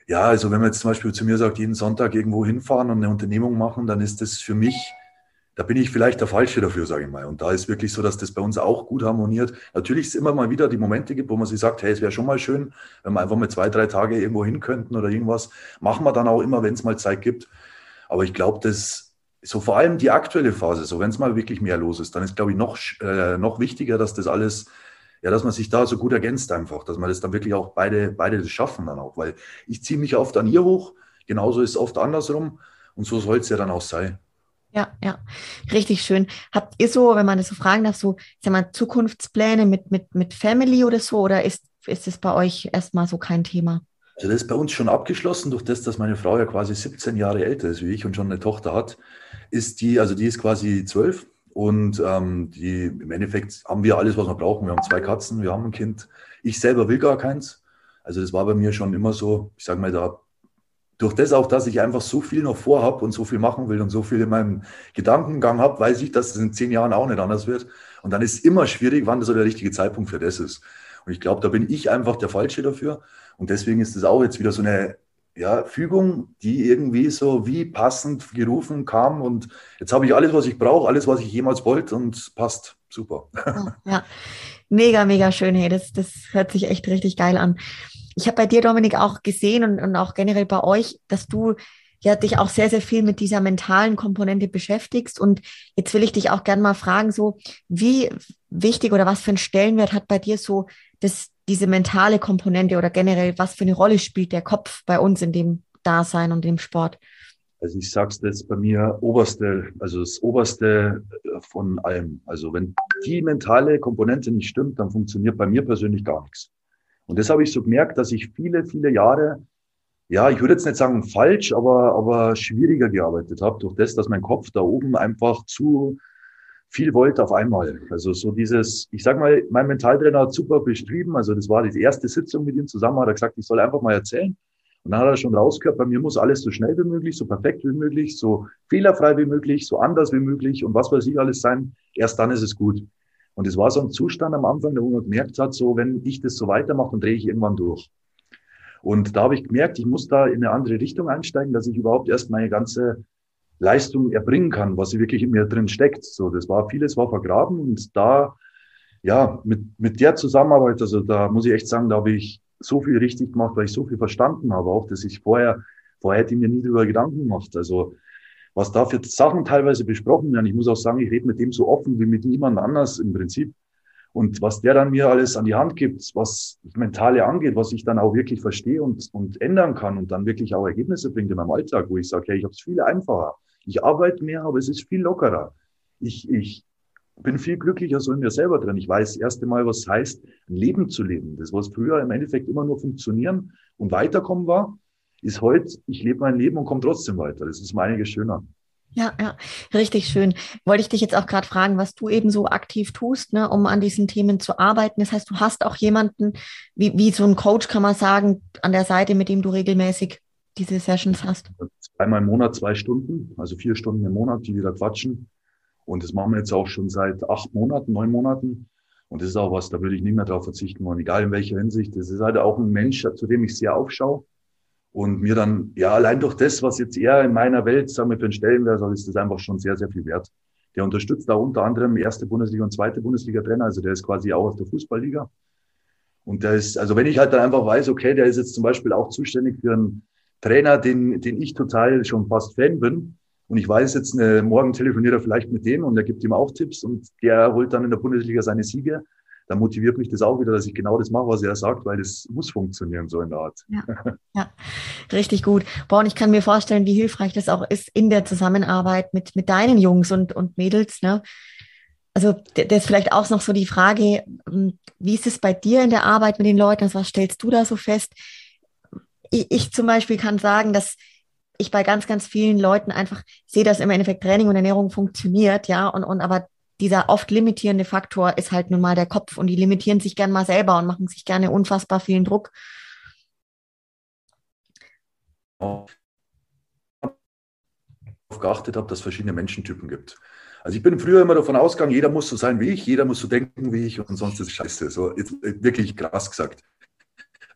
ja, also wenn man jetzt zum Beispiel zu mir sagt, jeden Sonntag irgendwo hinfahren und eine Unternehmung machen, dann ist das für mich da bin ich vielleicht der Falsche dafür, sage ich mal. Und da ist wirklich so, dass das bei uns auch gut harmoniert. Natürlich es immer mal wieder die Momente gibt, wo man sich sagt, hey, es wäre schon mal schön, wenn wir einfach mal zwei, drei Tage irgendwo hin könnten oder irgendwas. Machen wir dann auch immer, wenn es mal Zeit gibt. Aber ich glaube, das so vor allem die aktuelle Phase, so wenn es mal wirklich mehr los ist, dann ist, glaube ich, noch, äh, noch wichtiger, dass das alles, ja, dass man sich da so gut ergänzt einfach, dass man das dann wirklich auch beide, beide das schaffen dann auch, weil ich ziehe mich oft an ihr hoch, genauso ist es oft andersrum und so soll es ja dann auch sein. Ja, ja, richtig schön. Habt ihr so, wenn man das so fragen darf, so, sag mal, Zukunftspläne mit, mit, mit Family oder so, oder ist, ist es bei euch erstmal so kein Thema? Also das ist bei uns schon abgeschlossen, durch das, dass meine Frau ja quasi 17 Jahre älter ist wie ich und schon eine Tochter hat, ist die, also die ist quasi zwölf und ähm, die im Endeffekt haben wir alles, was wir brauchen. Wir haben zwei Katzen, wir haben ein Kind. Ich selber will gar keins. Also das war bei mir schon immer so, ich sage mal, da durch das auch, dass ich einfach so viel noch vorhabe und so viel machen will und so viel in meinem Gedankengang habe, weiß ich, dass es in zehn Jahren auch nicht anders wird. Und dann ist immer schwierig, wann das so der richtige Zeitpunkt für das ist. Und ich glaube, da bin ich einfach der Falsche dafür. Und deswegen ist es auch jetzt wieder so eine ja, Fügung, die irgendwie so wie passend gerufen kam. Und jetzt habe ich alles, was ich brauche, alles, was ich jemals wollte und passt. Super. Ja. mega, mega schön. Hey, das, das hört sich echt richtig geil an. Ich habe bei dir, Dominik, auch gesehen und, und auch generell bei euch, dass du ja dich auch sehr, sehr viel mit dieser mentalen Komponente beschäftigst. Und jetzt will ich dich auch gerne mal fragen, so wie wichtig oder was für einen Stellenwert hat bei dir so das, diese mentale Komponente oder generell, was für eine Rolle spielt der Kopf bei uns in dem Dasein und dem Sport? Also ich sag's jetzt bei mir oberste, also das oberste von allem. Also wenn die mentale Komponente nicht stimmt, dann funktioniert bei mir persönlich gar nichts. Und das habe ich so gemerkt, dass ich viele, viele Jahre, ja, ich würde jetzt nicht sagen falsch, aber, aber schwieriger gearbeitet habe, durch das, dass mein Kopf da oben einfach zu viel wollte auf einmal. Also so dieses, ich sag mal, mein Mentaltrainer hat super beschrieben, also das war die erste Sitzung mit ihm zusammen, hat er gesagt, ich soll einfach mal erzählen. Und dann hat er schon rausgehört, bei mir muss alles so schnell wie möglich, so perfekt wie möglich, so fehlerfrei wie möglich, so anders wie möglich und was weiß ich alles sein. Erst dann ist es gut. Und es war so ein Zustand am Anfang, wo man gemerkt hat, so wenn ich das so weitermache, dann drehe ich irgendwann durch. Und da habe ich gemerkt, ich muss da in eine andere Richtung einsteigen, dass ich überhaupt erst meine ganze Leistung erbringen kann, was wirklich in mir drin steckt. So, das war vieles war vergraben und da, ja, mit, mit der Zusammenarbeit, also da muss ich echt sagen, da habe ich so viel richtig gemacht, weil ich so viel verstanden habe, auch dass ich vorher, vorher hätte ich mir nie darüber Gedanken gemacht. Also was da für Sachen teilweise besprochen werden. Ich muss auch sagen, ich rede mit dem so offen wie mit niemand anders im Prinzip. Und was der dann mir alles an die Hand gibt, was das Mentale angeht, was ich dann auch wirklich verstehe und, und ändern kann und dann wirklich auch Ergebnisse bringt in meinem Alltag, wo ich sage, hey, ich habe es viel einfacher. Ich arbeite mehr, aber es ist viel lockerer. Ich, ich bin viel glücklicher so in mir selber drin. Ich weiß das erste Mal, was heißt, ein Leben zu leben. Das, was früher im Endeffekt immer nur funktionieren und weiterkommen war, ist heute, ich lebe mein Leben und komme trotzdem weiter. Das ist mal einiges schöner. Ja, ja, richtig schön. Wollte ich dich jetzt auch gerade fragen, was du eben so aktiv tust, ne, um an diesen Themen zu arbeiten. Das heißt, du hast auch jemanden, wie, wie so ein Coach, kann man sagen, an der Seite, mit dem du regelmäßig diese Sessions hast? Zweimal im Monat zwei Stunden, also vier Stunden im Monat, die wieder quatschen. Und das machen wir jetzt auch schon seit acht Monaten, neun Monaten. Und das ist auch was, da würde ich nicht mehr drauf verzichten wollen, egal in welcher Hinsicht. Das ist halt auch ein Mensch, zu dem ich sehr aufschaue und mir dann, ja, allein durch das, was jetzt er in meiner Welt, sagen wir, für einen Stellenwert hat, ist das einfach schon sehr, sehr viel wert. Der unterstützt da unter anderem erste Bundesliga und zweite Bundesliga-Trainer, also der ist quasi auch aus der Fußballliga. Und der ist, also wenn ich halt dann einfach weiß, okay, der ist jetzt zum Beispiel auch zuständig für einen Trainer, den, den ich total schon fast Fan bin. Und ich weiß jetzt, ne, morgen telefoniert er vielleicht mit dem und er gibt ihm auch Tipps und der holt dann in der Bundesliga seine Siege dann motiviert mich das auch wieder, dass ich genau das mache, was er sagt, weil das muss funktionieren, so in der Art. Ja, ja. richtig gut. Boah, und ich kann mir vorstellen, wie hilfreich das auch ist in der Zusammenarbeit mit, mit deinen Jungs und, und Mädels. Ne? Also das ist vielleicht auch noch so die Frage, hm, wie ist es bei dir in der Arbeit mit den Leuten? Also was stellst du da so fest? Ich, ich zum Beispiel kann sagen, dass ich bei ganz, ganz vielen Leuten einfach sehe, dass im Endeffekt Training und Ernährung funktioniert, ja, und, und aber dieser oft limitierende Faktor ist halt nun mal der Kopf und die limitieren sich gern mal selber und machen sich gerne unfassbar vielen Druck. geachtet habe, dass es verschiedene Menschentypen gibt. Also ich bin früher immer davon ausgegangen, jeder muss so sein wie ich, jeder muss so denken wie ich und sonst ist es scheiße. So jetzt, wirklich krass gesagt.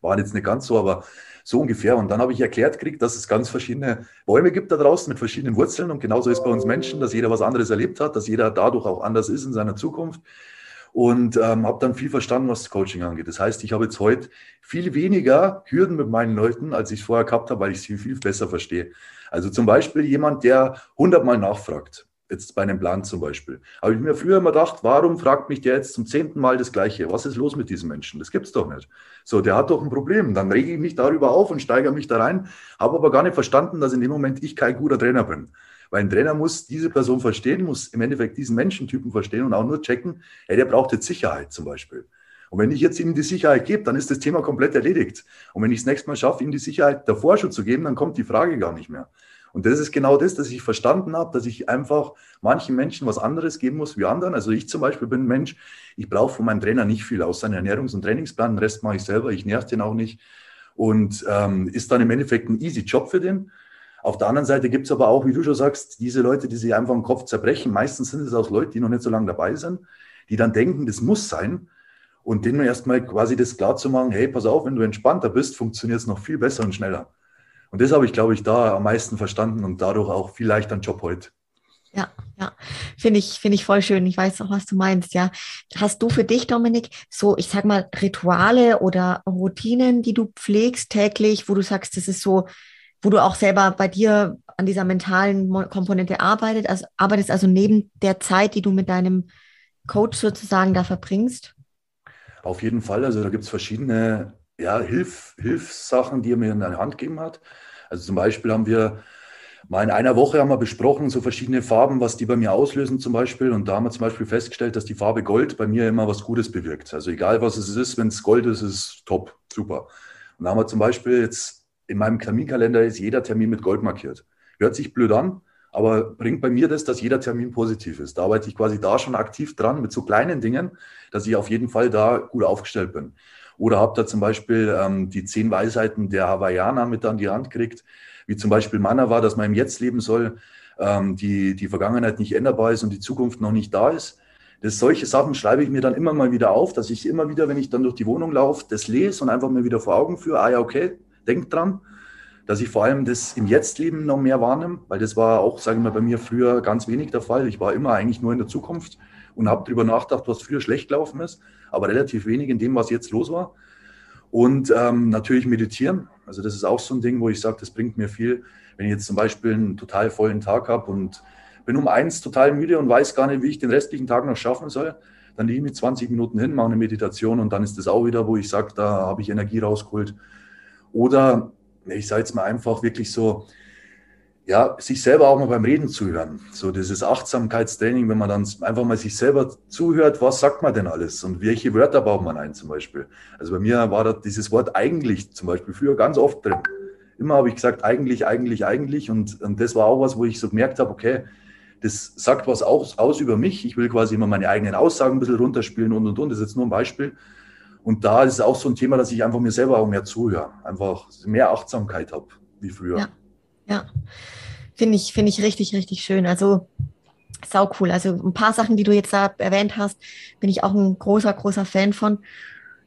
War jetzt nicht ganz so, aber so ungefähr. Und dann habe ich erklärt gekriegt, dass es ganz verschiedene Bäume gibt da draußen mit verschiedenen Wurzeln. Und genauso ist bei uns Menschen, dass jeder was anderes erlebt hat, dass jeder dadurch auch anders ist in seiner Zukunft. Und ähm, habe dann viel verstanden, was das Coaching angeht. Das heißt, ich habe jetzt heute viel weniger Hürden mit meinen Leuten, als ich es vorher gehabt habe, weil ich sie viel besser verstehe. Also zum Beispiel jemand, der hundertmal nachfragt. Jetzt bei einem Plan zum Beispiel. Habe ich mir früher immer gedacht, warum fragt mich der jetzt zum zehnten Mal das Gleiche? Was ist los mit diesem Menschen? Das gibt's doch nicht. So, der hat doch ein Problem. Dann rege ich mich darüber auf und steigere mich da rein, habe aber gar nicht verstanden, dass in dem Moment ich kein guter Trainer bin. Weil ein Trainer muss diese Person verstehen, muss im Endeffekt diesen Menschentypen verstehen und auch nur checken, hey, der braucht jetzt Sicherheit zum Beispiel. Und wenn ich jetzt ihm die Sicherheit gebe, dann ist das Thema komplett erledigt. Und wenn ich es nächstes Mal schaffe, ihm die Sicherheit davor schon zu geben, dann kommt die Frage gar nicht mehr. Und das ist genau das, dass ich verstanden habe, dass ich einfach manchen Menschen was anderes geben muss wie anderen. Also ich zum Beispiel bin ein Mensch, ich brauche von meinem Trainer nicht viel aus seinem Ernährungs- und Trainingsplan. Den Rest mache ich selber, ich nerv den auch nicht. Und ähm, ist dann im Endeffekt ein easy Job für den. Auf der anderen Seite gibt es aber auch, wie du schon sagst, diese Leute, die sich einfach im Kopf zerbrechen. Meistens sind es auch Leute, die noch nicht so lange dabei sind, die dann denken, das muss sein. Und denen erstmal quasi das klar zu machen, hey, pass auf, wenn du entspannter bist, funktioniert es noch viel besser und schneller. Und das habe ich, glaube ich, da am meisten verstanden und dadurch auch viel leichter einen Job heute. Ja, ja, finde ich, finde ich voll schön. Ich weiß auch, was du meinst, ja. Hast du für dich, Dominik, so, ich sag mal, Rituale oder Routinen, die du pflegst täglich, wo du sagst, das ist so, wo du auch selber bei dir an dieser mentalen Komponente arbeitet, also, arbeitest, also neben der Zeit, die du mit deinem Coach sozusagen da verbringst? Auf jeden Fall. Also da gibt es verschiedene ja, Hilf, Hilfssachen, die er mir in der Hand gegeben hat. Also zum Beispiel haben wir mal in einer Woche haben wir besprochen, so verschiedene Farben, was die bei mir auslösen zum Beispiel. Und da haben wir zum Beispiel festgestellt, dass die Farbe Gold bei mir immer was Gutes bewirkt. Also egal was es ist, wenn es Gold ist, ist es top, super. Und da haben wir zum Beispiel jetzt in meinem Terminkalender ist jeder Termin mit Gold markiert. Hört sich blöd an, aber bringt bei mir das, dass jeder Termin positiv ist. Da arbeite ich quasi da schon aktiv dran mit so kleinen Dingen, dass ich auf jeden Fall da gut aufgestellt bin. Oder habt ihr zum Beispiel ähm, die zehn Weisheiten der Hawaiianer mit an die Hand gekriegt, wie zum Beispiel Manna war, dass man im Jetzt leben soll, ähm, die, die Vergangenheit nicht änderbar ist und die Zukunft noch nicht da ist. Das, solche Sachen schreibe ich mir dann immer mal wieder auf, dass ich immer wieder, wenn ich dann durch die Wohnung laufe, das lese und einfach mir wieder vor Augen führe, ah ja, okay, denk dran, dass ich vor allem das im Jetzt-Leben noch mehr wahrnehme, weil das war auch, sagen wir, bei mir früher ganz wenig der Fall. Ich war immer eigentlich nur in der Zukunft und habe darüber nachgedacht, was früher schlecht gelaufen ist, aber relativ wenig in dem, was jetzt los war. Und ähm, natürlich meditieren. Also das ist auch so ein Ding, wo ich sage, das bringt mir viel. Wenn ich jetzt zum Beispiel einen total vollen Tag habe und bin um eins total müde und weiß gar nicht, wie ich den restlichen Tag noch schaffen soll, dann lege ich mich 20 Minuten hin, mache eine Meditation und dann ist das auch wieder, wo ich sage, da habe ich Energie rausgeholt. Oder ich sage jetzt mal einfach wirklich so, ja, sich selber auch mal beim Reden zuhören. So dieses Achtsamkeitstraining, wenn man dann einfach mal sich selber zuhört, was sagt man denn alles und welche Wörter baut man ein zum Beispiel. Also bei mir war da dieses Wort eigentlich zum Beispiel früher ganz oft drin. Immer habe ich gesagt, eigentlich, eigentlich, eigentlich. Und, und das war auch was, wo ich so gemerkt habe, okay, das sagt was aus, aus über mich. Ich will quasi immer meine eigenen Aussagen ein bisschen runterspielen und, und, und. Das ist jetzt nur ein Beispiel. Und da ist es auch so ein Thema, dass ich einfach mir selber auch mehr zuhöre. Einfach mehr Achtsamkeit habe, wie früher. Ja. Ja, finde ich, finde ich richtig, richtig schön. Also sau cool. Also ein paar Sachen, die du jetzt da erwähnt hast, bin ich auch ein großer, großer Fan von.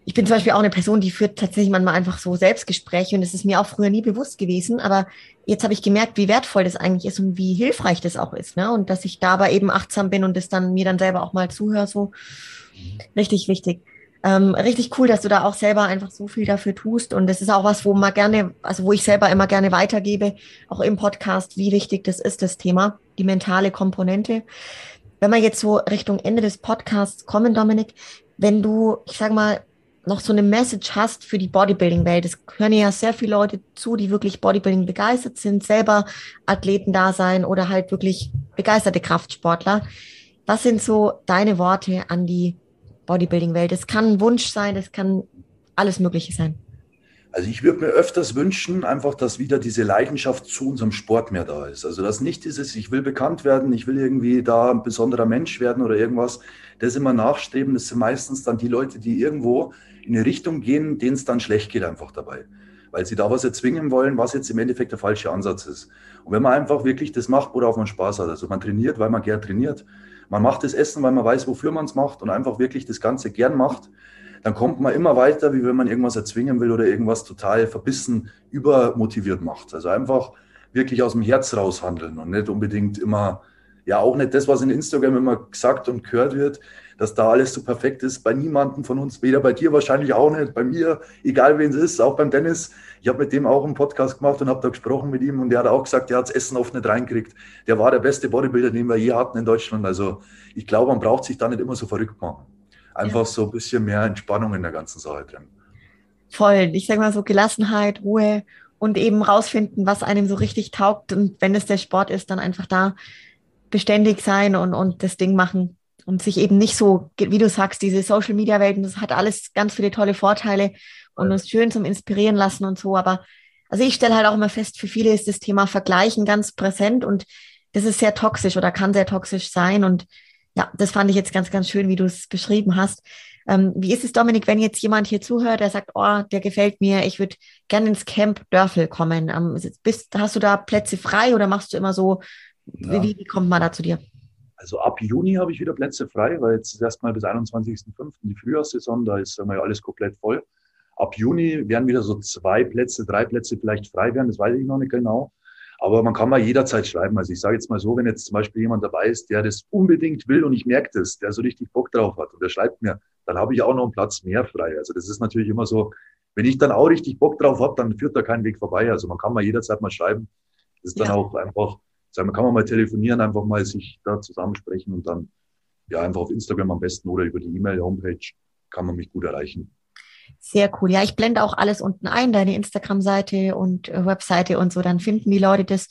Ich bin zum Beispiel auch eine Person, die führt tatsächlich manchmal einfach so Selbstgespräche und es ist mir auch früher nie bewusst gewesen. Aber jetzt habe ich gemerkt, wie wertvoll das eigentlich ist und wie hilfreich das auch ist. Ne? Und dass ich dabei eben achtsam bin und das dann mir dann selber auch mal zuhöre. So mhm. richtig wichtig. Ähm, richtig cool, dass du da auch selber einfach so viel dafür tust. Und das ist auch was, wo man gerne, also wo ich selber immer gerne weitergebe, auch im Podcast, wie wichtig das ist, das Thema, die mentale Komponente. Wenn wir jetzt so Richtung Ende des Podcasts kommen, Dominik, wenn du, ich sage mal, noch so eine Message hast für die Bodybuilding-Welt. Es hören ja sehr viele Leute zu, die wirklich Bodybuilding begeistert sind, selber Athleten da sein oder halt wirklich begeisterte Kraftsportler. Was sind so deine Worte an die Bodybuilding-Welt. Es kann ein Wunsch sein, es kann alles Mögliche sein. Also ich würde mir öfters wünschen, einfach, dass wieder diese Leidenschaft zu unserem Sport mehr da ist. Also dass nicht dieses, ich will bekannt werden, ich will irgendwie da ein besonderer Mensch werden oder irgendwas, das immer nachstreben. Das sind meistens dann die Leute, die irgendwo in eine Richtung gehen, denen es dann schlecht geht einfach dabei. Weil sie da was erzwingen wollen, was jetzt im Endeffekt der falsche Ansatz ist. Und wenn man einfach wirklich das macht, worauf man Spaß hat, also man trainiert, weil man gern trainiert, man macht das Essen, weil man weiß, wofür man es macht und einfach wirklich das Ganze gern macht, dann kommt man immer weiter, wie wenn man irgendwas erzwingen will oder irgendwas total verbissen, übermotiviert macht. Also einfach wirklich aus dem Herz raus handeln und nicht unbedingt immer ja auch nicht das, was in Instagram immer gesagt und gehört wird, dass da alles so perfekt ist. Bei niemandem von uns, weder bei dir wahrscheinlich auch nicht, bei mir, egal wen es ist, auch beim Dennis. Ich habe mit dem auch einen Podcast gemacht und habe da gesprochen mit ihm und der hat auch gesagt, der hat das Essen oft nicht reinkriegt. Der war der beste Bodybuilder, den wir je hatten in Deutschland. Also ich glaube, man braucht sich da nicht immer so verrückt machen. Einfach ja. so ein bisschen mehr Entspannung in der ganzen Sache drin. Voll. Ich sage mal so Gelassenheit, Ruhe und eben rausfinden, was einem so richtig taugt. Und wenn es der Sport ist, dann einfach da beständig sein und, und das Ding machen und sich eben nicht so, wie du sagst, diese Social Media Welten, das hat alles ganz viele tolle Vorteile und uns schön zum Inspirieren lassen und so. Aber also ich stelle halt auch immer fest, für viele ist das Thema Vergleichen ganz präsent und das ist sehr toxisch oder kann sehr toxisch sein. Und ja, das fand ich jetzt ganz, ganz schön, wie du es beschrieben hast. Ähm, wie ist es, Dominik, wenn jetzt jemand hier zuhört, der sagt, oh, der gefällt mir, ich würde gerne ins Camp Dörfel kommen. Ähm, bist, hast du da Plätze frei oder machst du immer so, ja. wie, wie kommt man da zu dir? Also ab Juni habe ich wieder Plätze frei, weil jetzt ist erstmal bis 21.05. die Frühjahrssaison, da ist einmal alles komplett voll. Ab Juni werden wieder so zwei Plätze, drei Plätze vielleicht frei werden, das weiß ich noch nicht genau. Aber man kann mal jederzeit schreiben. Also ich sage jetzt mal so, wenn jetzt zum Beispiel jemand dabei ist, der das unbedingt will und ich merke das, der so richtig Bock drauf hat und der schreibt mir, dann habe ich auch noch einen Platz mehr frei. Also das ist natürlich immer so, wenn ich dann auch richtig Bock drauf habe, dann führt da kein Weg vorbei. Also man kann mal jederzeit mal schreiben. Das ist dann ja. auch einfach sagen wir, kann man mal telefonieren, einfach mal sich da zusammensprechen und dann ja einfach auf Instagram am besten oder über die E-Mail-Homepage kann man mich gut erreichen. Sehr cool. Ja, ich blende auch alles unten ein, deine Instagram-Seite und äh, Webseite und so. Dann finden die Leute das,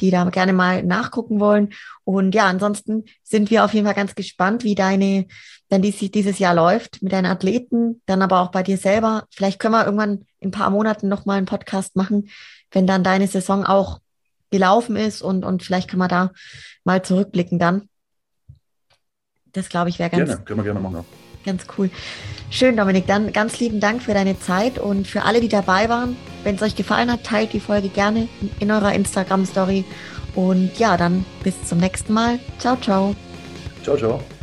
die da gerne mal nachgucken wollen. Und ja, ansonsten sind wir auf jeden Fall ganz gespannt, wie deine, dann dies, dieses Jahr läuft mit deinen Athleten, dann aber auch bei dir selber. Vielleicht können wir irgendwann in ein paar Monaten nochmal einen Podcast machen, wenn dann deine Saison auch gelaufen ist und, und vielleicht kann man da mal zurückblicken dann. Das glaube ich wäre ganz. Gerne, können wir gerne machen. Ganz cool. Schön, Dominik. Dann ganz lieben Dank für deine Zeit und für alle, die dabei waren. Wenn es euch gefallen hat, teilt die Folge gerne in eurer Instagram-Story. Und ja, dann bis zum nächsten Mal. Ciao, ciao. Ciao, ciao.